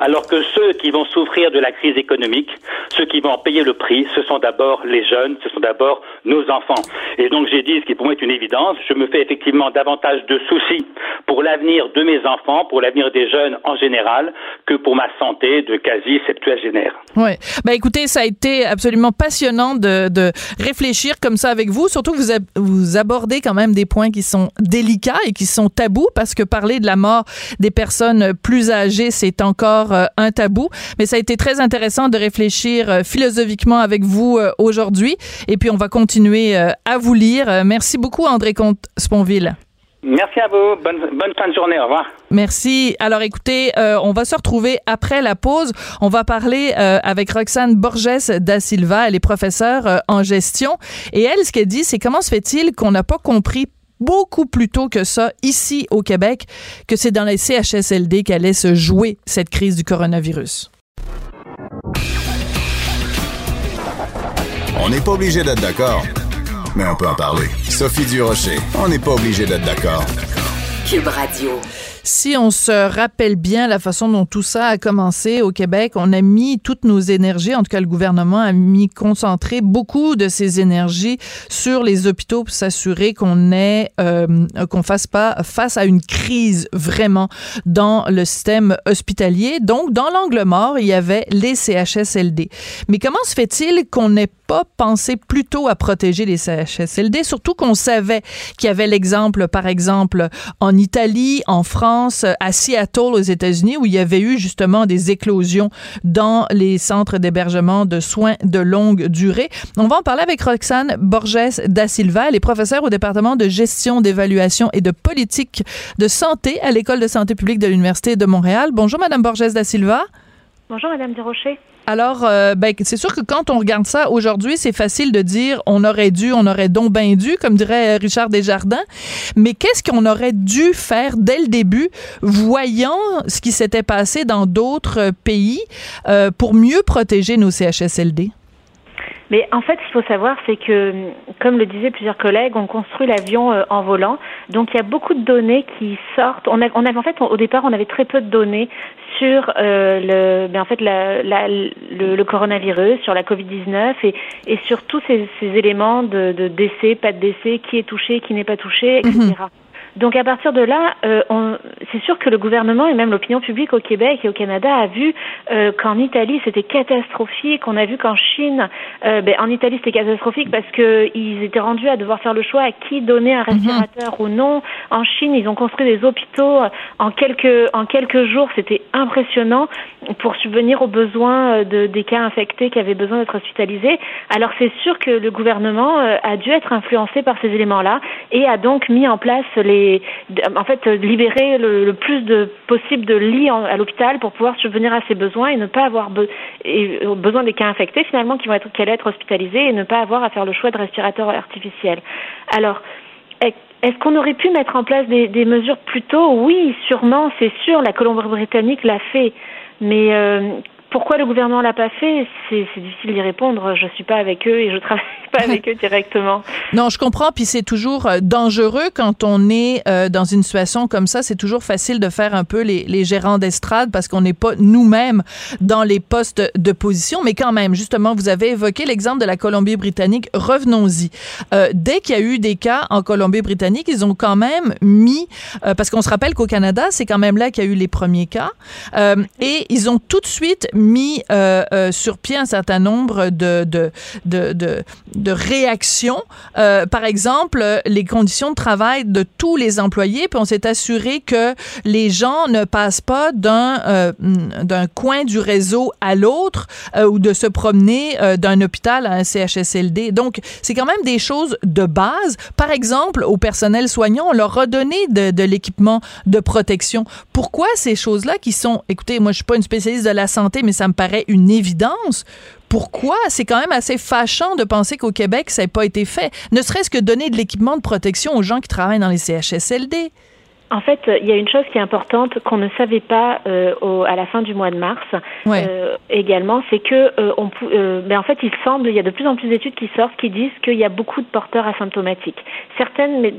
S18: Alors que ceux qui vont souffrir de la crise économique, ceux qui vont en payer le prix, ce sont d'abord les jeunes, ce sont d'abord nos enfants. Et donc j'ai dit, ce qui pour moi est une évidence, je me fais effectivement davantage de soucis pour l'avenir de mes enfants, pour l'avenir des jeunes en général, que pour ma santé de quasi septuagénaire.
S15: Oui. Ben écoutez, ça a été absolument passionnant de, de réfléchir comme ça avec vous. Surtout que vous, vous abordez quand même des points qui sont délicats et qui sont tabous parce que parler de la mort des personnes plus âgées, c'est encore euh, un tabou. Mais ça a été très intéressant de réfléchir euh, philosophiquement avec vous euh, aujourd'hui. Et puis on va continuer à vous lire. Merci beaucoup, André Comte-Sponville.
S18: Merci à vous. Bonne, bonne, fin de journée. Au revoir.
S15: Merci. Alors écoutez, euh, on va se retrouver après la pause. On va parler euh, avec Roxane Borges da Silva. Elle est professeure euh, en gestion. Et elle, ce qu'elle dit, c'est comment se fait-il qu'on n'a pas compris beaucoup plus tôt que ça, ici au Québec, que c'est dans les CHSLD qu'allait se jouer cette crise du coronavirus.
S14: On n'est pas obligé d'être d'accord mais on peut en parler. Sophie Durocher, on n'est pas obligé d'être d'accord.
S17: Cube Radio.
S15: Si on se rappelle bien la façon dont tout ça a commencé au Québec, on a mis toutes nos énergies, en tout cas le gouvernement a mis concentré beaucoup de ses énergies sur les hôpitaux pour s'assurer qu'on ait euh, qu'on fasse pas face à une crise vraiment dans le système hospitalier. Donc dans l'angle mort, il y avait les CHSLD. Mais comment se fait-il qu'on n'ait pas pensé plutôt à protéger les CHSLD, surtout qu'on savait qu'il y avait l'exemple, par exemple, en Italie, en France, à Seattle, aux États-Unis, où il y avait eu justement des éclosions dans les centres d'hébergement de soins de longue durée. On va en parler avec Roxane Borges da Silva. Elle est professeure au département de gestion, d'évaluation et de politique de santé à l'École de santé publique de l'Université de Montréal. Bonjour, Madame Borges da Silva.
S19: Bonjour, Madame Durocher.
S15: Alors, euh, ben, c'est sûr que quand on regarde ça aujourd'hui, c'est facile de dire on aurait dû, on aurait donc bien dû, comme dirait Richard Desjardins. Mais qu'est-ce qu'on aurait dû faire dès le début, voyant ce qui s'était passé dans d'autres pays euh, pour mieux protéger nos CHSLD?
S19: Mais en fait, ce qu'il faut savoir, c'est que, comme le disaient plusieurs collègues, on construit l'avion euh, en volant. Donc, il y a beaucoup de données qui sortent. On, a, avait en fait, au départ, on avait très peu de données sur euh, le, ben en fait, la, la, le, le, coronavirus, sur la Covid-19 et, et sur tous ces, éléments de, décès, pas de décès, qui est touché, qui n'est pas touché, etc. Donc à partir de là, euh, c'est sûr que le gouvernement et même l'opinion publique au Québec et au Canada a vu euh, qu'en Italie c'était catastrophique. On a vu qu'en Chine, euh, ben, en Italie c'était catastrophique parce qu'ils étaient rendus à devoir faire le choix à qui donner un mhm. respirateur ou non. En Chine, ils ont construit des hôpitaux en quelques en quelques jours. C'était impressionnant pour subvenir aux besoins de, des cas infectés qui avaient besoin d'être hospitalisés. Alors c'est sûr que le gouvernement a dû être influencé par ces éléments-là et a donc mis en place les en fait libérer le, plus de possible de lits à l'hôpital pour pouvoir subvenir à ses besoins et ne pas avoir besoin des cas infectés finalement qui vont être qui allaient être hospitalisés et ne pas avoir à faire le choix de respirateurs artificiels. Alors est-ce qu'on aurait pu mettre en place des, des mesures plus tôt? Oui, sûrement, c'est sûr. La Colombie-Britannique l'a fait. Mais euh, pourquoi le gouvernement l'a pas fait C'est difficile d'y répondre. Je suis pas avec eux et je travaille pas avec eux directement.
S15: Non, je comprends. Puis c'est toujours euh, dangereux quand on est euh, dans une situation comme ça. C'est toujours facile de faire un peu les, les gérants d'estrade parce qu'on n'est pas nous-mêmes dans les postes de position. Mais quand même, justement, vous avez évoqué l'exemple de la Colombie-Britannique. Revenons-y. Euh, dès qu'il y a eu des cas en Colombie-Britannique, ils ont quand même mis, euh, parce qu'on se rappelle qu'au Canada, c'est quand même là qu'il y a eu les premiers cas, et ils ont tout de suite mis euh, euh, sur pied un certain nombre de, de, de, de, réactions. Euh, par exemple, les conditions de travail de tous les employés, puis on s'est assuré que les gens ne passent pas d'un d'un coin du réseau à l'autre ou de se promener d'un hôpital à un CHSLD. Donc, c'est quand même des choses de base. Par exemple, au personnel soignant, on leur a donné de, de l'équipement de protection. Pourquoi ces choses-là qui sont, écoutez, moi je suis pas une spécialiste de la santé, mais ça me paraît une évidence. pourquoi? C'est quand même assez fâchant de penser qu'au Québec, ça n'a pas été fait. Ne serait-ce que donner de l'équipement de protection aux gens qui travaillent dans les CHSLD.
S19: En fait, il y a une chose qui est importante qu'on ne savait pas euh, au, à la fin du mois de mars euh, également, c'est que euh, on, euh, ben en fait, il semble, il y a de plus en plus d'études qui sortent qui disent qu'il y a beaucoup de porteurs asymptomatiques. Certaines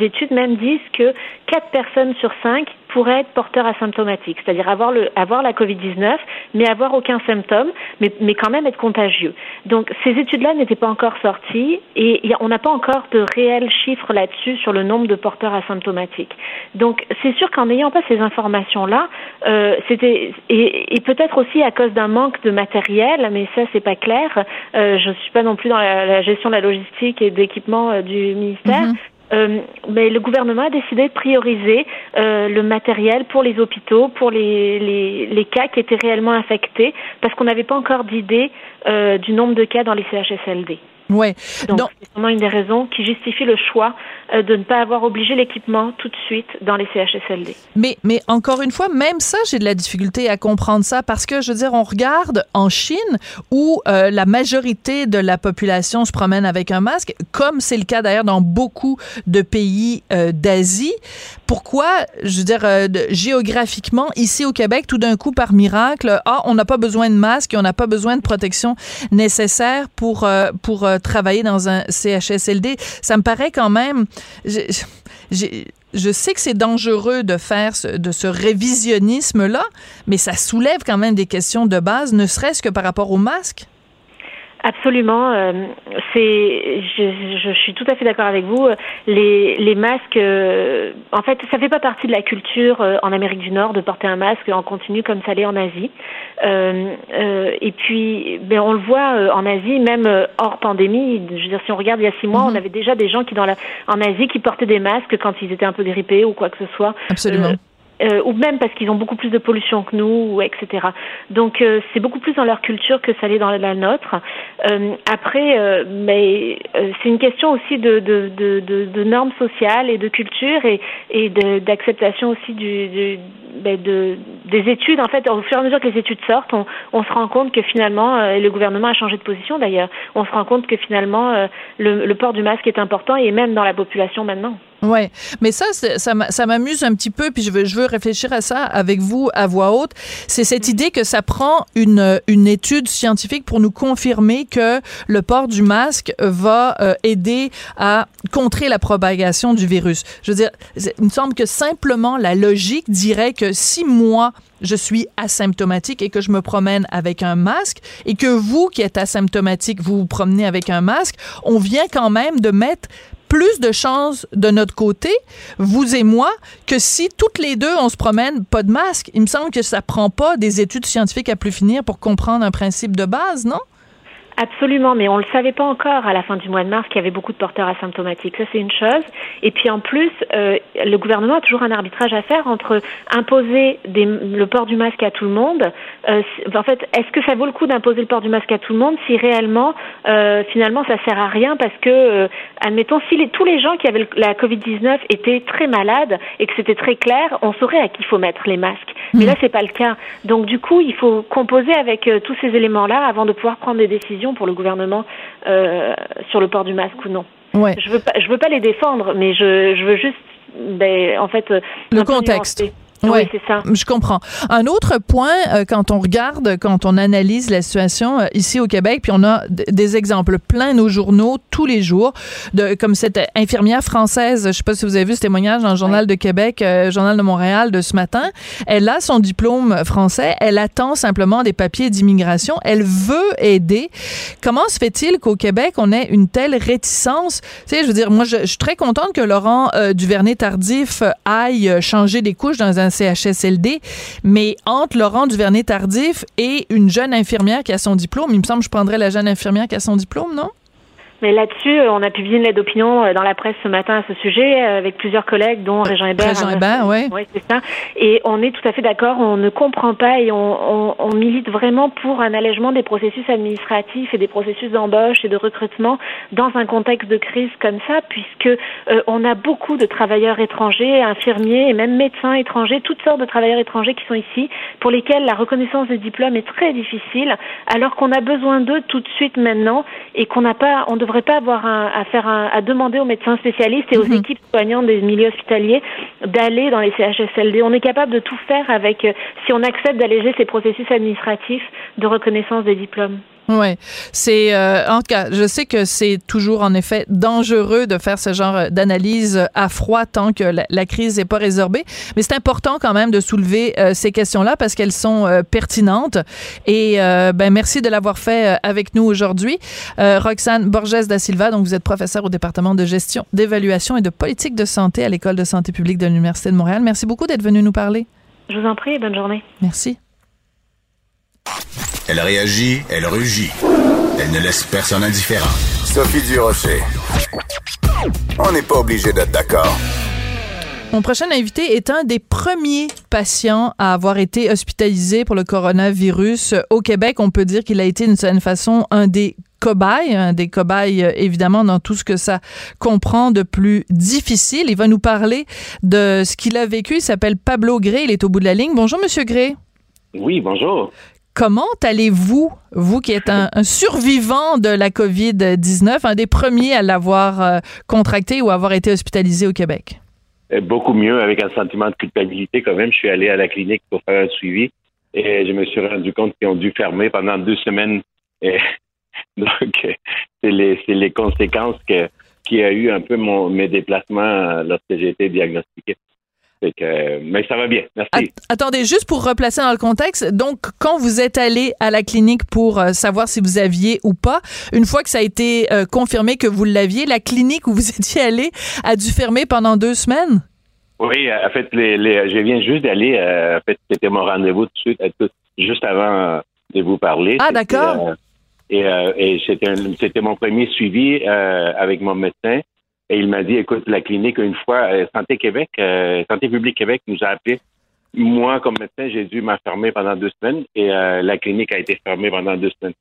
S19: études même disent que 4 personnes sur 5 pourraient être porteurs asymptomatiques, c'est-à-dire avoir, le, avoir la COVID-19, mais avoir aucun symptôme, mais, mais quand même être contagieux. Donc, ces études-là n'étaient pas encore sorties et on n'a pas encore de réels chiffres là-dessus sur le nombre de porteurs asymptomatiques. Donc, c'est sûr qu'en n'ayant pas ces informations-là, euh, c'était et, et peut-être aussi à cause d'un manque de matériel, mais ça c'est pas clair. Euh, je suis pas non plus dans la, la gestion de la logistique et d'équipement euh, du ministère.
S15: Mhm.
S19: Euh, mais le gouvernement a décidé de prioriser euh, le matériel pour les hôpitaux, pour les, les, les cas qui étaient réellement infectés, parce qu'on n'avait pas encore d'idée euh, du nombre de cas dans les CHSLD.
S15: Ouais.
S19: Donc, c'est vraiment une des raisons qui justifie le choix de ne pas avoir obligé l'équipement tout de suite dans les CHSLD.
S15: Mais, mais encore une fois, même ça, j'ai de la difficulté à comprendre ça parce que, je veux dire, on regarde en Chine où euh, la majorité de la population se promène avec un masque, comme c'est le cas d'ailleurs dans beaucoup de pays euh, d'Asie. Pourquoi, je veux dire, euh, géographiquement, ici au Québec, tout d'un coup, par miracle, ah, on n'a pas besoin de masque et on n'a pas besoin de protection nécessaire pour, euh, pour euh, travailler dans un CHSLD. Ça me paraît quand même... je sais que c'est dangereux de faire ce, de ce révisionnisme-là, mais ça soulève quand même des questions de base, ne serait-ce que par rapport au masque.
S19: Absolument. euh, c'est, je, je suis tout à fait d'accord avec vous. Les, les masques, euh, en fait, ça fait pas partie de la culture euh, en Amérique du Nord de porter un masque en continu comme ça l'est en Asie. Et puis, ben, on le voit en Asie, même hors pandémie. Je veux dire, si on regarde il y a six mois, on avait déjà des gens qui dans la, en Asie qui portaient des masques quand ils étaient un peu grippés ou quoi que ce soit.
S15: Absolument.
S19: Euh, ou même parce qu'ils ont beaucoup plus de pollution que nous, ou etc. Donc euh, c'est beaucoup plus dans leur culture que ça l'est dans la nôtre. Euh, après, c'est une question aussi de, de, de, normes sociales et de culture et, d'acceptation aussi du, ben, de, des études. En fait, au fur et à mesure que les études sortent, on, se rend compte que finalement, et le gouvernement a changé de position d'ailleurs, on se rend compte que finalement le, le port du masque est important et même dans la population maintenant.
S15: Ouais, mais ça, ça m'a- ça m'amuse un petit peu, puis je veux, je veux réfléchir à ça avec vous à voix haute. C'est cette idée que ça prend une, une étude scientifique pour nous confirmer que le port du masque va euh, aider à contrer la propagation du virus. Je veux dire, il me semble que simplement la logique dirait que si moi, je suis asymptomatique et que je me promène avec un masque et que vous qui êtes asymptomatique, vous vous promenez avec un masque, on vient quand même de mettre plus de chances de notre côté, vous et moi, que si toutes les deux on se promène pas de masque. Il me semble que ça prend pas des études scientifiques à plus finir pour comprendre un principe de base, non?
S19: Absolument, mais on ne le savait pas encore à la fin du mois de mars qu'il y avait beaucoup de porteurs asymptomatiques. Ça, c'est une chose. Et puis en plus, euh, le gouvernement a toujours un arbitrage à faire entre imposer des, le port du masque à tout le monde. Euh, en fait, est-ce que ça vaut le coup d'imposer le port du masque à tout le monde si réellement, euh, finalement, ça sert à rien parce que, admettons, si les- tous les gens qui avaient la Covid-19 étaient très malades et que c'était très clair, on saurait à qui il faut mettre les masques. Mais là, c'est pas le cas. Donc, du coup, il faut composer avec tous ces éléments-là avant de pouvoir prendre des décisions pour le gouvernement euh, sur le port du masque ou non.
S15: Ouais.
S19: Je veux pas, je veux pas les défendre, mais je, je veux juste, ben, en fait,
S15: Le contexte.
S19: nuancer.
S15: Ouais,
S19: Oui, c'est ça.
S15: Je comprends. Un autre point, euh, quand on regarde, quand on analyse la situation euh, ici au Québec, puis on a des exemples plein nos journaux tous les jours, de comme cette infirmière française, je sais pas si vous avez vu ce témoignage dans le Journal de Québec, euh, Journal de Montréal de ce matin. Elle a son diplôme français, elle attend simplement des papiers d'immigration, elle veut aider. Comment se fait-il qu'au Québec on ait une telle réticence? Tu sais, je veux dire, moi, je, je suis très contente que Laurent euh, Duvernay-Tardif aille changer des couches dans un CHSLD, mais entre Laurent Duvernay-Tardif et une jeune infirmière qui a son diplôme, il me semble que je prendrais la jeune infirmière qui a son diplôme, non?
S19: Mais là-dessus, on a publié une lettre d'opinion dans la presse ce matin à ce sujet avec plusieurs collègues, dont Régent Hébert.
S15: Régent Hébert, oui.
S19: Oui, c'est ça. Et on est tout à fait d'accord. On ne comprend pas et on, on, on, milite vraiment pour un allègement des processus administratifs et des processus d'embauche et de recrutement dans un contexte de crise comme ça, puisque euh, on a beaucoup de travailleurs étrangers, infirmiers et même médecins étrangers, toutes sortes de travailleurs étrangers qui sont ici, pour lesquels la reconnaissance des diplômes est très difficile, alors qu'on a besoin d'eux tout de suite maintenant et qu'on n'a pas, on devrait pas avoir un, à faire un, à demander aux médecins spécialistes et aux
S15: Mhm.
S19: équipes soignantes des milieux hospitaliers d'aller dans les CHSLD. On est capable de tout faire avec, euh, si on accepte d'alléger ces processus administratifs de reconnaissance des diplômes.
S15: Ouais, c'est euh, en tout cas, je sais que c'est toujours en effet dangereux de faire ce genre euh, d'analyse à froid tant que la, la crise n'est pas résorbée, mais c'est important quand même de soulever euh, ces questions-là parce qu'elles sont euh, pertinentes et euh, ben merci de l'avoir fait euh, avec nous aujourd'hui. Euh, Roxane Borges da Silva, donc vous êtes professeure au département de gestion, d'évaluation et de politique de santé à l'école de santé publique de l'Université de Montréal. Merci beaucoup d'être venu nous parler.
S19: Je vous en prie, bonne journée.
S15: Merci.
S14: Elle réagit, elle rugit. Elle ne laisse personne indifférent. Sophie Durocher. On n'est pas obligé d'être d'accord.
S15: Mon prochain invité est un des premiers patients à avoir été hospitalisé pour le coronavirus au Québec. On peut dire qu'il a été d'une certaine façon un des cobayes, un des cobayes euh, évidemment dans tout ce que ça comprend de plus difficile. Il va nous parler de ce qu'il a vécu. Il s'appelle Pablo Gray. Il est au bout de la ligne. Bonjour, Monsieur Gray.
S20: Oui, bonjour.
S15: Comment allez-vous, vous qui êtes un, survivant de la COVID-19, un des premiers à l'avoir euh, contracté ou avoir été hospitalisé au Québec?
S20: Euh, Beaucoup mieux avec un sentiment de culpabilité quand même. Je suis allé à la clinique pour faire un suivi et je me suis rendu compte qu'ils ont dû fermer pendant deux semaines. Donc, c'est les, les conséquences que, qu'il y a eu un peu mon, mes déplacements euh, lorsque j'ai été diagnostiqué. Que, mais ça va bien. Merci.
S15: Attendez, juste pour replacer dans le contexte, donc quand vous êtes allé à la clinique pour euh, savoir si vous aviez ou pas, une fois que ça a été euh, confirmé que vous l'aviez, la clinique où vous étiez allé a dû fermer pendant deux semaines?
S20: Oui, en fait, les, les, je viens juste d'aller. euh, en fait, c'était mon rendez-vous tout de suite, tout- juste avant de vous parler.
S15: Ah, d'accord.
S20: et et c'était, mon premier suivi avec mon médecin. Et il m'a dit, écoute, la clinique, une fois, euh, Santé Québec, euh, Santé publique Québec nous a appelé. Moi, comme médecin, j'ai dû m'enfermer pendant deux semaines et euh, la clinique a été fermée pendant deux semaines.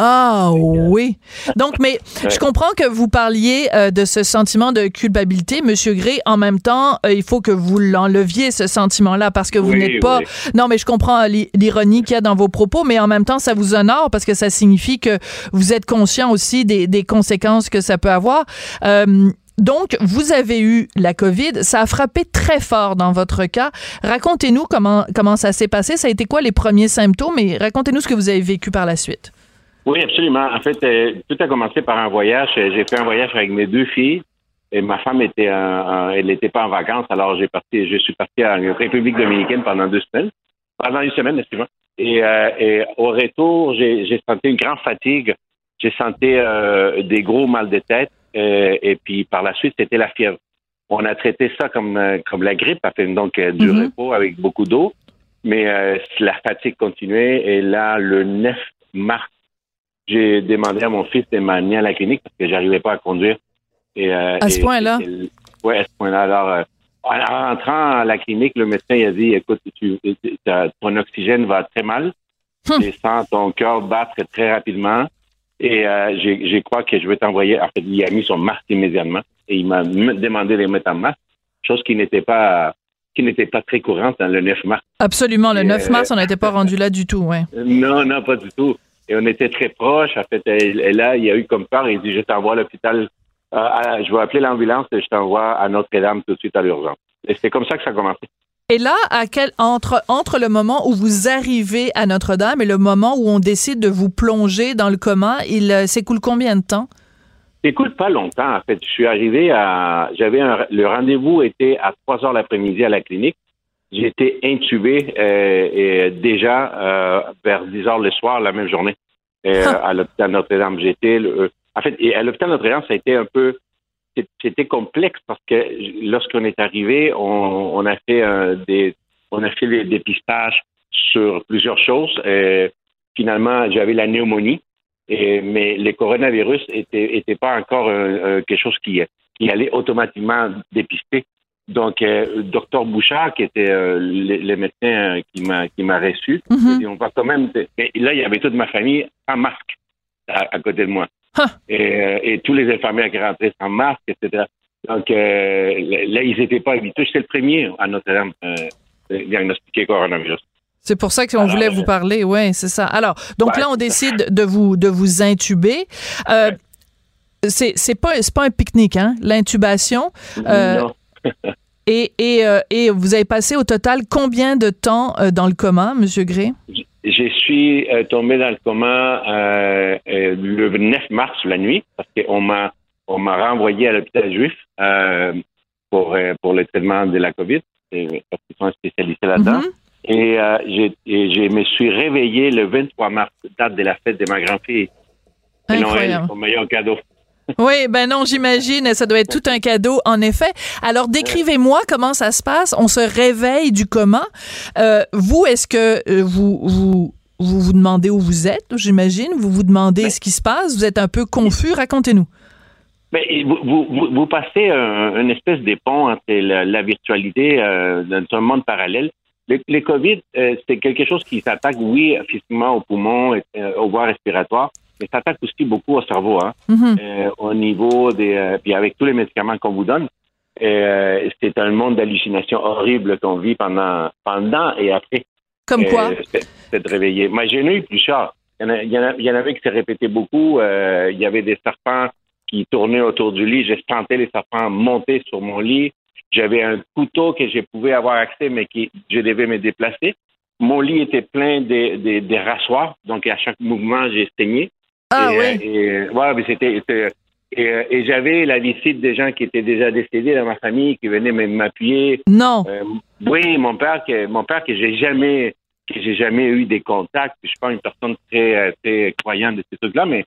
S15: Ah oui. Donc, mais je comprends que vous parliez euh, de ce sentiment de culpabilité, Monsieur Gray. En même temps, euh, il faut que vous l'enleviez ce sentiment-là parce que vous
S20: Oui,
S15: n'êtes pas.
S20: oui.
S15: Non, mais je comprends l'i- l'ironie qu'il y a dans vos propos, mais en même temps, ça vous honore parce que ça signifie que vous êtes conscient aussi des, des conséquences que ça peut avoir. Euh, donc, vous avez eu la COVID. Ça a frappé très fort dans votre cas. Racontez-nous comment, comment ça s'est passé. Ça a été quoi les premiers symptômes et racontez-nous ce que vous avez vécu par la suite.
S20: Oui, absolument. En fait, euh, tout a commencé par un voyage. Euh, J'ai fait un voyage avec mes deux filles. Et ma femme était, elle n'était pas en vacances, alors j'ai parti, je suis parti en République dominicaine pendant deux semaines, pendant une semaine, excusez-moi. Et, euh, au retour, j'ai senti une grande fatigue. J'ai senti des gros mal de tête. Euh, et puis par la suite, c'était la fièvre. On a traité ça comme euh, comme la grippe, donc euh, du
S15: Mhm.
S20: repos avec beaucoup d'eau. Mais euh, la fatigue continuait. Et là, le 9 mars, j'ai demandé à mon fils de m'amener à la clinique parce que j'arrivais pas à conduire. Et,
S15: À ce point-là?
S20: Oui, à ce point-là. Alors, en rentrant à la clinique, le médecin il a dit, écoute, tu, ton oxygène va très mal.
S15: Hum.
S20: Je sens ton cœur battre très rapidement. Et euh, j'ai- je crois que je vais t'envoyer. En fait, il a mis son masque immédiatement et il m'a demandé de mettre en masque, chose qui n'était pas qui n'était pas très courante dans le 9 mars.
S15: Absolument. Le
S20: Et,
S15: 9
S20: euh,
S15: mars, on n'était pas rendu là du tout, ouais.
S20: Non, non, pas du tout. Et on était très proches. En fait, et, là, il y a eu comme peur. Il dit, je t'envoie à l'hôpital. euh, je vais appeler l'ambulance et je t'envoie à Notre-Dame tout de suite à l'urgence. Et c'est comme ça que ça a commencé.
S15: Et là, à quel, entre, entre le moment où vous arrivez à Notre-Dame et le moment où on décide de vous plonger dans le coma, il euh, s'écoule combien de temps?
S20: Écoute, pas longtemps, en fait. Je suis arrivé à. J'avais un- le rendez-vous était à 3 heures l'après-midi à la clinique. J'ai été intubé euh, et déjà euh, vers 10 heures le soir la même journée à l'hôpital Notre-Dame. J'étais. en fait, et à l'hôpital Notre-Dame, ça a été un peu. C'était complexe parce que lorsqu'on est arrivé, on, on a fait euh, des. On a fait des dépistages sur plusieurs choses. Euh, finalement, j'avais la pneumonie. Et, mais le coronavirus était, était pas encore euh, quelque chose qui, qui allait automatiquement dépister. Donc, euh, docteur Bouchard, qui était euh, le, le médecin qui m'a qui m'a reçu,
S15: Mhm.
S20: dit, on va quand même. Et là, il y avait toute ma famille en masque à, à côté de moi. Et, euh, et tous les infirmières qui rentraient sans masque, etc. Donc, euh, là, ils n'étaient pas habitués. J'étais le premier à Notre-Dame euh, diagnostiqué coronavirus.
S15: C'est pour ça qu'on voulait vous parler, oui, c'est ça. Alors, donc là, on décide de vous de vous intuber. Euh, c'est c'est pas c'est pas un pique-nique, hein, l'intubation. Euh, et et euh, et vous avez passé au total combien de temps dans le coma, Monsieur Gray?
S20: Je suis euh, tombé dans le coma euh, euh, le 9 mars la nuit parce qu'on m'a on m'a renvoyé à l'hôpital juif euh, pour euh, pour le traitement de la COVID parce qu'ils sont spécialisés là-dedans. Et, euh, j'ai- et je me suis réveillé le 23 mars, date de la fête de ma grand-fille. C'est Noël, mon meilleur cadeau.
S15: Oui, ben non, j'imagine, ça doit être tout un cadeau, en effet. Alors, décrivez-moi comment ça se passe. On se réveille du coma. Euh, vous, est-ce que euh, vous, vous vous vous demandez où vous êtes, j'imagine? Vous vous demandez ce qui se passe? Vous êtes un peu confus? Racontez-nous.
S20: Mais vous, vous, vous, passez un- une espèce de pont entre la, la virtualité euh, dans un monde parallèle. Le, le COVID, euh, c'est quelque chose qui s'attaque, oui, physiquement aux poumons, et, euh, aux voies respiratoires, mais ça attaque aussi beaucoup au cerveau, hein,
S15: Mhm.
S20: euh, au niveau des... euh, puis avec tous les médicaments qu'on vous donne, euh, c'est un monde d'hallucinations horribles qu'on vit pendant, pendant et après.
S15: Comme quoi?
S20: C'est- de réveiller. Moi, j'en ai eu plusieurs. Il y en, a- il y en a- il y en avait qui s'est répété beaucoup. Il y avait des serpents qui tournaient autour du lit. Sentais les serpents monter sur mon lit. J'avais un couteau que je pouvais avoir accès, mais qui je devais me déplacer. Mon lit était plein de, de, de rasoirs, donc à chaque mouvement, j'ai saigné.
S15: Ah
S20: et,
S15: oui.
S20: euh, et, ouais, mais c'était. Et, euh, et j'avais la visite des gens qui étaient déjà décédés dans ma famille, qui venaient me- m'appuyer.
S15: Non.
S20: Euh, oui, mon père, que, mon père que j'ai jamais, que j'ai jamais eu des contacts. Je suis pas une personne très, très croyante de ces trucs-là, mais,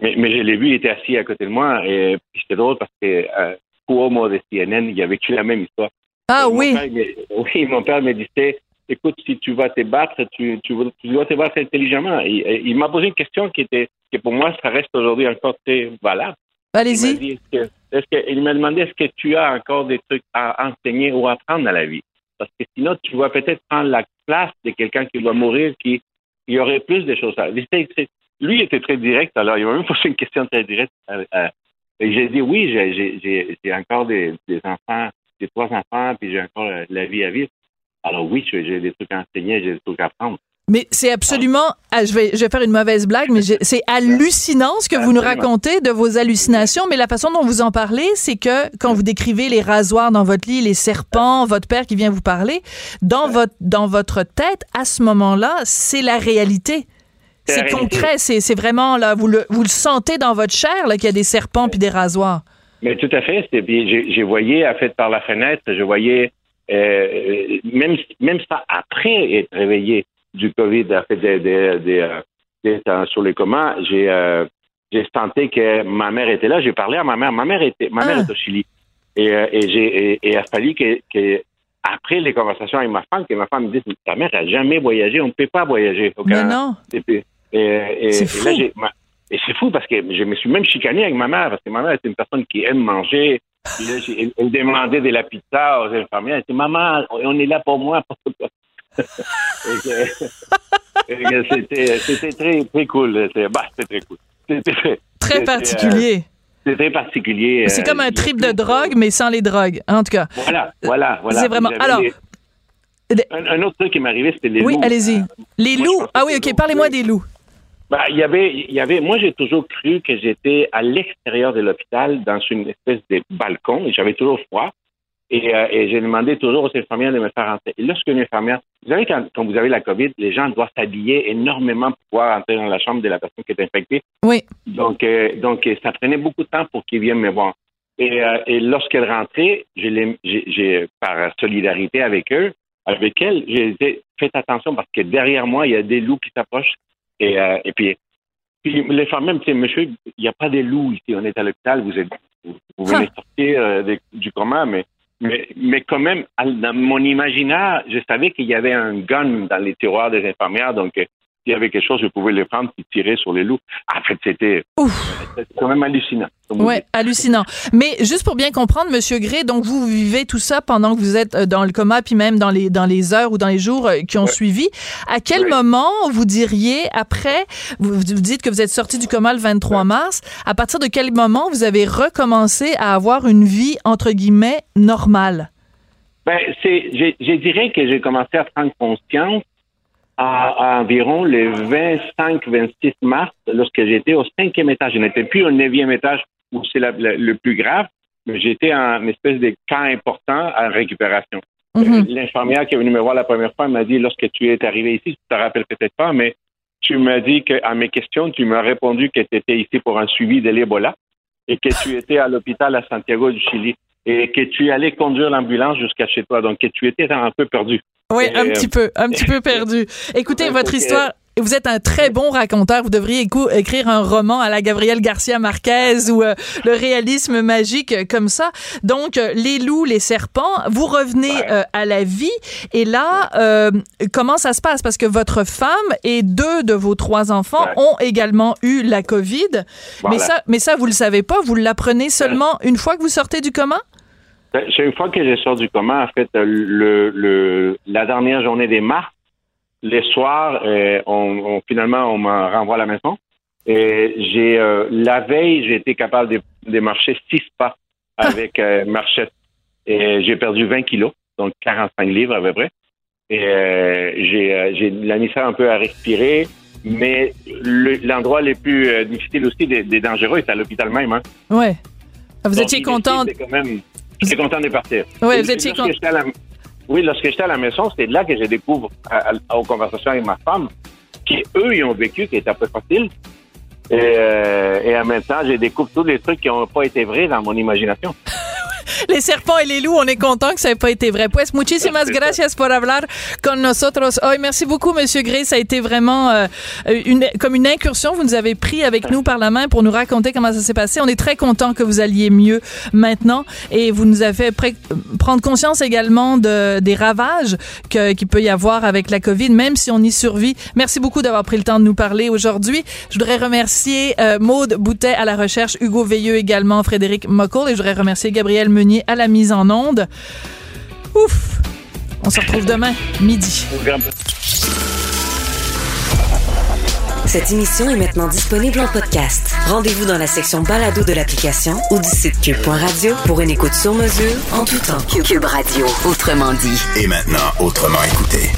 S20: mais, mais je l'ai vu, il était assis à côté de moi. Et c'était drôle parce que euh, Cuomo de CNN, il a vécu la même histoire.
S15: Ah
S20: Et mon
S15: oui.
S20: père, il me- oui, mon père me disait, écoute, si tu vas te battre, tu, tu, tu dois te battre intelligemment. Et- et il m'a posé une question qui était, que pour moi, ça reste aujourd'hui encore très valable. Il m'a
S15: Allez-y.
S20: il m'a demandé est-ce que tu as encore des trucs à enseigner ou à apprendre dans la vie? Parce que sinon, tu vas peut-être prendre la place de quelqu'un qui va mourir, qui, qui aurait plus de choses à Lui il était très direct, alors il m'a même posé une question très directe. euh, euh, et j'ai dit oui, j'ai encore des, des enfants, j'ai trois enfants, puis j'ai encore euh, la vie à vivre. Alors oui, j'ai des trucs à enseigner, j'ai des trucs à apprendre.
S15: Mais c'est absolument, ah, je vais, je vais faire une mauvaise blague, mais c'est hallucinant ce que vous nous racontez de vos hallucinations. Mais la façon dont vous en parlez, c'est que quand vous décrivez les rasoirs dans votre lit, les serpents, votre père qui vient vous parler, dans votre, dans votre tête, à ce moment-là, c'est la réalité.
S20: C'est
S15: concret, c'est vraiment là, vous le, vous le sentez dans votre chair là qu'il y a des serpents puis des rasoirs.
S20: Mais tout à fait. j'ai voyé, en fait, par la fenêtre, je voyais, euh, même, même ça après être réveillé du COVID, fait, de, de, de, euh, sur les communs, j'ai euh, j'ai senti que ma mère était là. J'ai parlé à ma mère. Ma mère était, ma mère est au Chili. Et, et j'ai et, il a fallu que, que, après les conversations avec ma femme, que ma femme me dise Ta mère a jamais voyagé, on ne peut pas voyager au
S15: Mais
S20: Canada.
S15: non.
S20: Et,
S15: C'est fou.
S20: là, j'ai- ma- et c'est fou parce que je me suis même chicané avec ma mère, parce que ma mère est une personne qui aime manger. Puis là, j'ai- elle, demandait de la pizza aux infirmières. Elle dit Maman, on est là pour moi. C'était c'était très, très cool. C'était bah, c'était très cool. C'était très,
S15: particulier.
S20: euh, C'est très particulier.
S15: C'est
S20: euh,
S15: comme un trip de drogue, mais sans les drogues. En tout cas.
S20: Voilà, voilà, voilà.
S15: C'est vraiment- alors-
S20: Un, un autre truc qui m'est arrivé, c'était les
S15: Oui,
S20: loups.
S15: allez-y. Les loups? Ah oui, OK. Parlez-moi des loups.
S20: Ben, il y avait, il y avait, moi, j'ai toujours cru que j'étais à l'extérieur de l'hôpital, dans une espèce de balcon, et j'avais toujours froid. Et, euh, et j'ai demandé toujours aux infirmières de me faire rentrer. Et lorsqu'une infirmière, vous savez, quand, quand vous avez la COVID, les gens doivent s'habiller énormément pour pouvoir entrer dans la chambre de la personne qui est infectée.
S15: Oui.
S20: Donc, euh, donc euh, ça prenait beaucoup de temps pour qu'ils viennent me voir. Et, euh, et lorsqu'elle rentrait, j'ai, par solidarité avec eux, avec elle, j'ai dit, faites attention parce que derrière moi, il y a des loups qui s'approchent. Et, euh, et puis, puis les femmes même, monsieur, il n'y a pas de loups ici, on est à l'hôpital, vous êtes, vous, vous venez sortir euh, de- du coma, mais, mais, mais quand même, dans mon imaginaire, je savais qu'il y avait un gun dans les tiroirs des infirmières, donc euh, s'il y avait quelque chose, je pouvais les prendre et tirer sur les loups. En fait, c'était quand même hallucinant.
S15: Oui, hallucinant. Mais juste pour bien comprendre, Monsieur Gray, donc vous vivez tout ça pendant que vous êtes euh, dans le coma, puis même dans les, dans les heures ou dans les jours euh, qui ont suivi. À quel moment vous diriez, après, vous, vous, dites que vous êtes sorti du coma le 23 mars, à partir de quel moment vous avez recommencé à avoir une vie, entre guillemets, normale?
S20: Ben, c'est, je, je dirais que j'ai commencé à prendre conscience à, environ le 25-26 mars, lorsque j'étais au cinquième étage. Je n'étais plus au neuvième étage où c'est le plus grave, mais j'étais en espèce de cas important en récupération. Mhm. L'infirmière qui est venue me voir la première fois m'a dit, lorsque tu es arrivé ici, tu te rappelles peut-être pas, mais tu m'as dit qu'à mes questions, tu m'as répondu que tu étais ici pour un suivi de l'Ebola et que tu étais à l'hôpital à Santiago du Chili et que tu allais conduire l'ambulance jusqu'à chez toi, donc que tu étais un peu perdu.
S15: Oui, un petit peu, un petit peu perdu. Écoutez, votre histoire, vous êtes un très bon raconteur. Vous devriez écrire un roman à la Gabriel Garcia Marquez ou euh, le réalisme magique euh, comme ça. Donc, euh, les loups, les serpents, vous revenez à la vie. Et là, comment ça se passe? Parce que votre femme et deux de vos trois enfants ont également eu la COVID. Mais, ça, mais ça, vous le savez pas. Vous l'apprenez seulement une fois que vous sortez du coma?
S20: Ben, c'est une fois que j'ai sorti du coma, en fait, le, le, la dernière journée des mars, les soirs, euh, on, finalement, on me renvoie à la maison. Et j'ai euh, la veille, j'ai été capable de, de marcher six pas avec euh, marchette. Et j'ai perdu 20 kilos, donc 45 livres à peu près. Et j'ai, j'ai la misère un peu à respirer. Mais l'endroit le, plus difficile aussi, des, dangereux, c'est à l'hôpital même. Hein.
S15: Ouais. Vous étiez contente?
S20: J'étais content de partir.
S15: Oui, vous étiez content.
S20: Oui, lorsque j'étais à la maison, c'est là que je découvre, aux conversations avec ma femme, qu'eux, ils ont vécu, qui était un peu facile. Et, euh, et en même temps, je découvre tous les trucs qui n'ont pas été vrais dans mon imagination.
S15: les serpents et les loups, on est content que ça n'ait pas été vrai. Pues muchísimas gracias por hablar con nosotros hoy. Merci beaucoup, Monsieur Gray. Ça a été vraiment euh, une, comme une incursion. Vous nous avez pris avec nous par la main pour nous raconter comment ça s'est passé. On est très content que vous alliez mieux maintenant et vous nous avez fait prendre conscience également de, des ravages qu'il peut y avoir avec la COVID, même si on y survit. Merci beaucoup d'avoir pris le temps de nous parler aujourd'hui. Je voudrais remercier euh, Maude Boutet à la recherche, Hugo Veilleux également, Frédéric Mockel et je voudrais remercier Gabriel Meunier à la mise en onde. Ouf! On se retrouve demain, midi.
S17: Cette émission est maintenant disponible en podcast. Rendez-vous dans la section balado de l'application ou du site cube.radio pour une écoute sur mesure en tout temps. Cube Radio, autrement dit.
S14: Et maintenant, autrement écouté.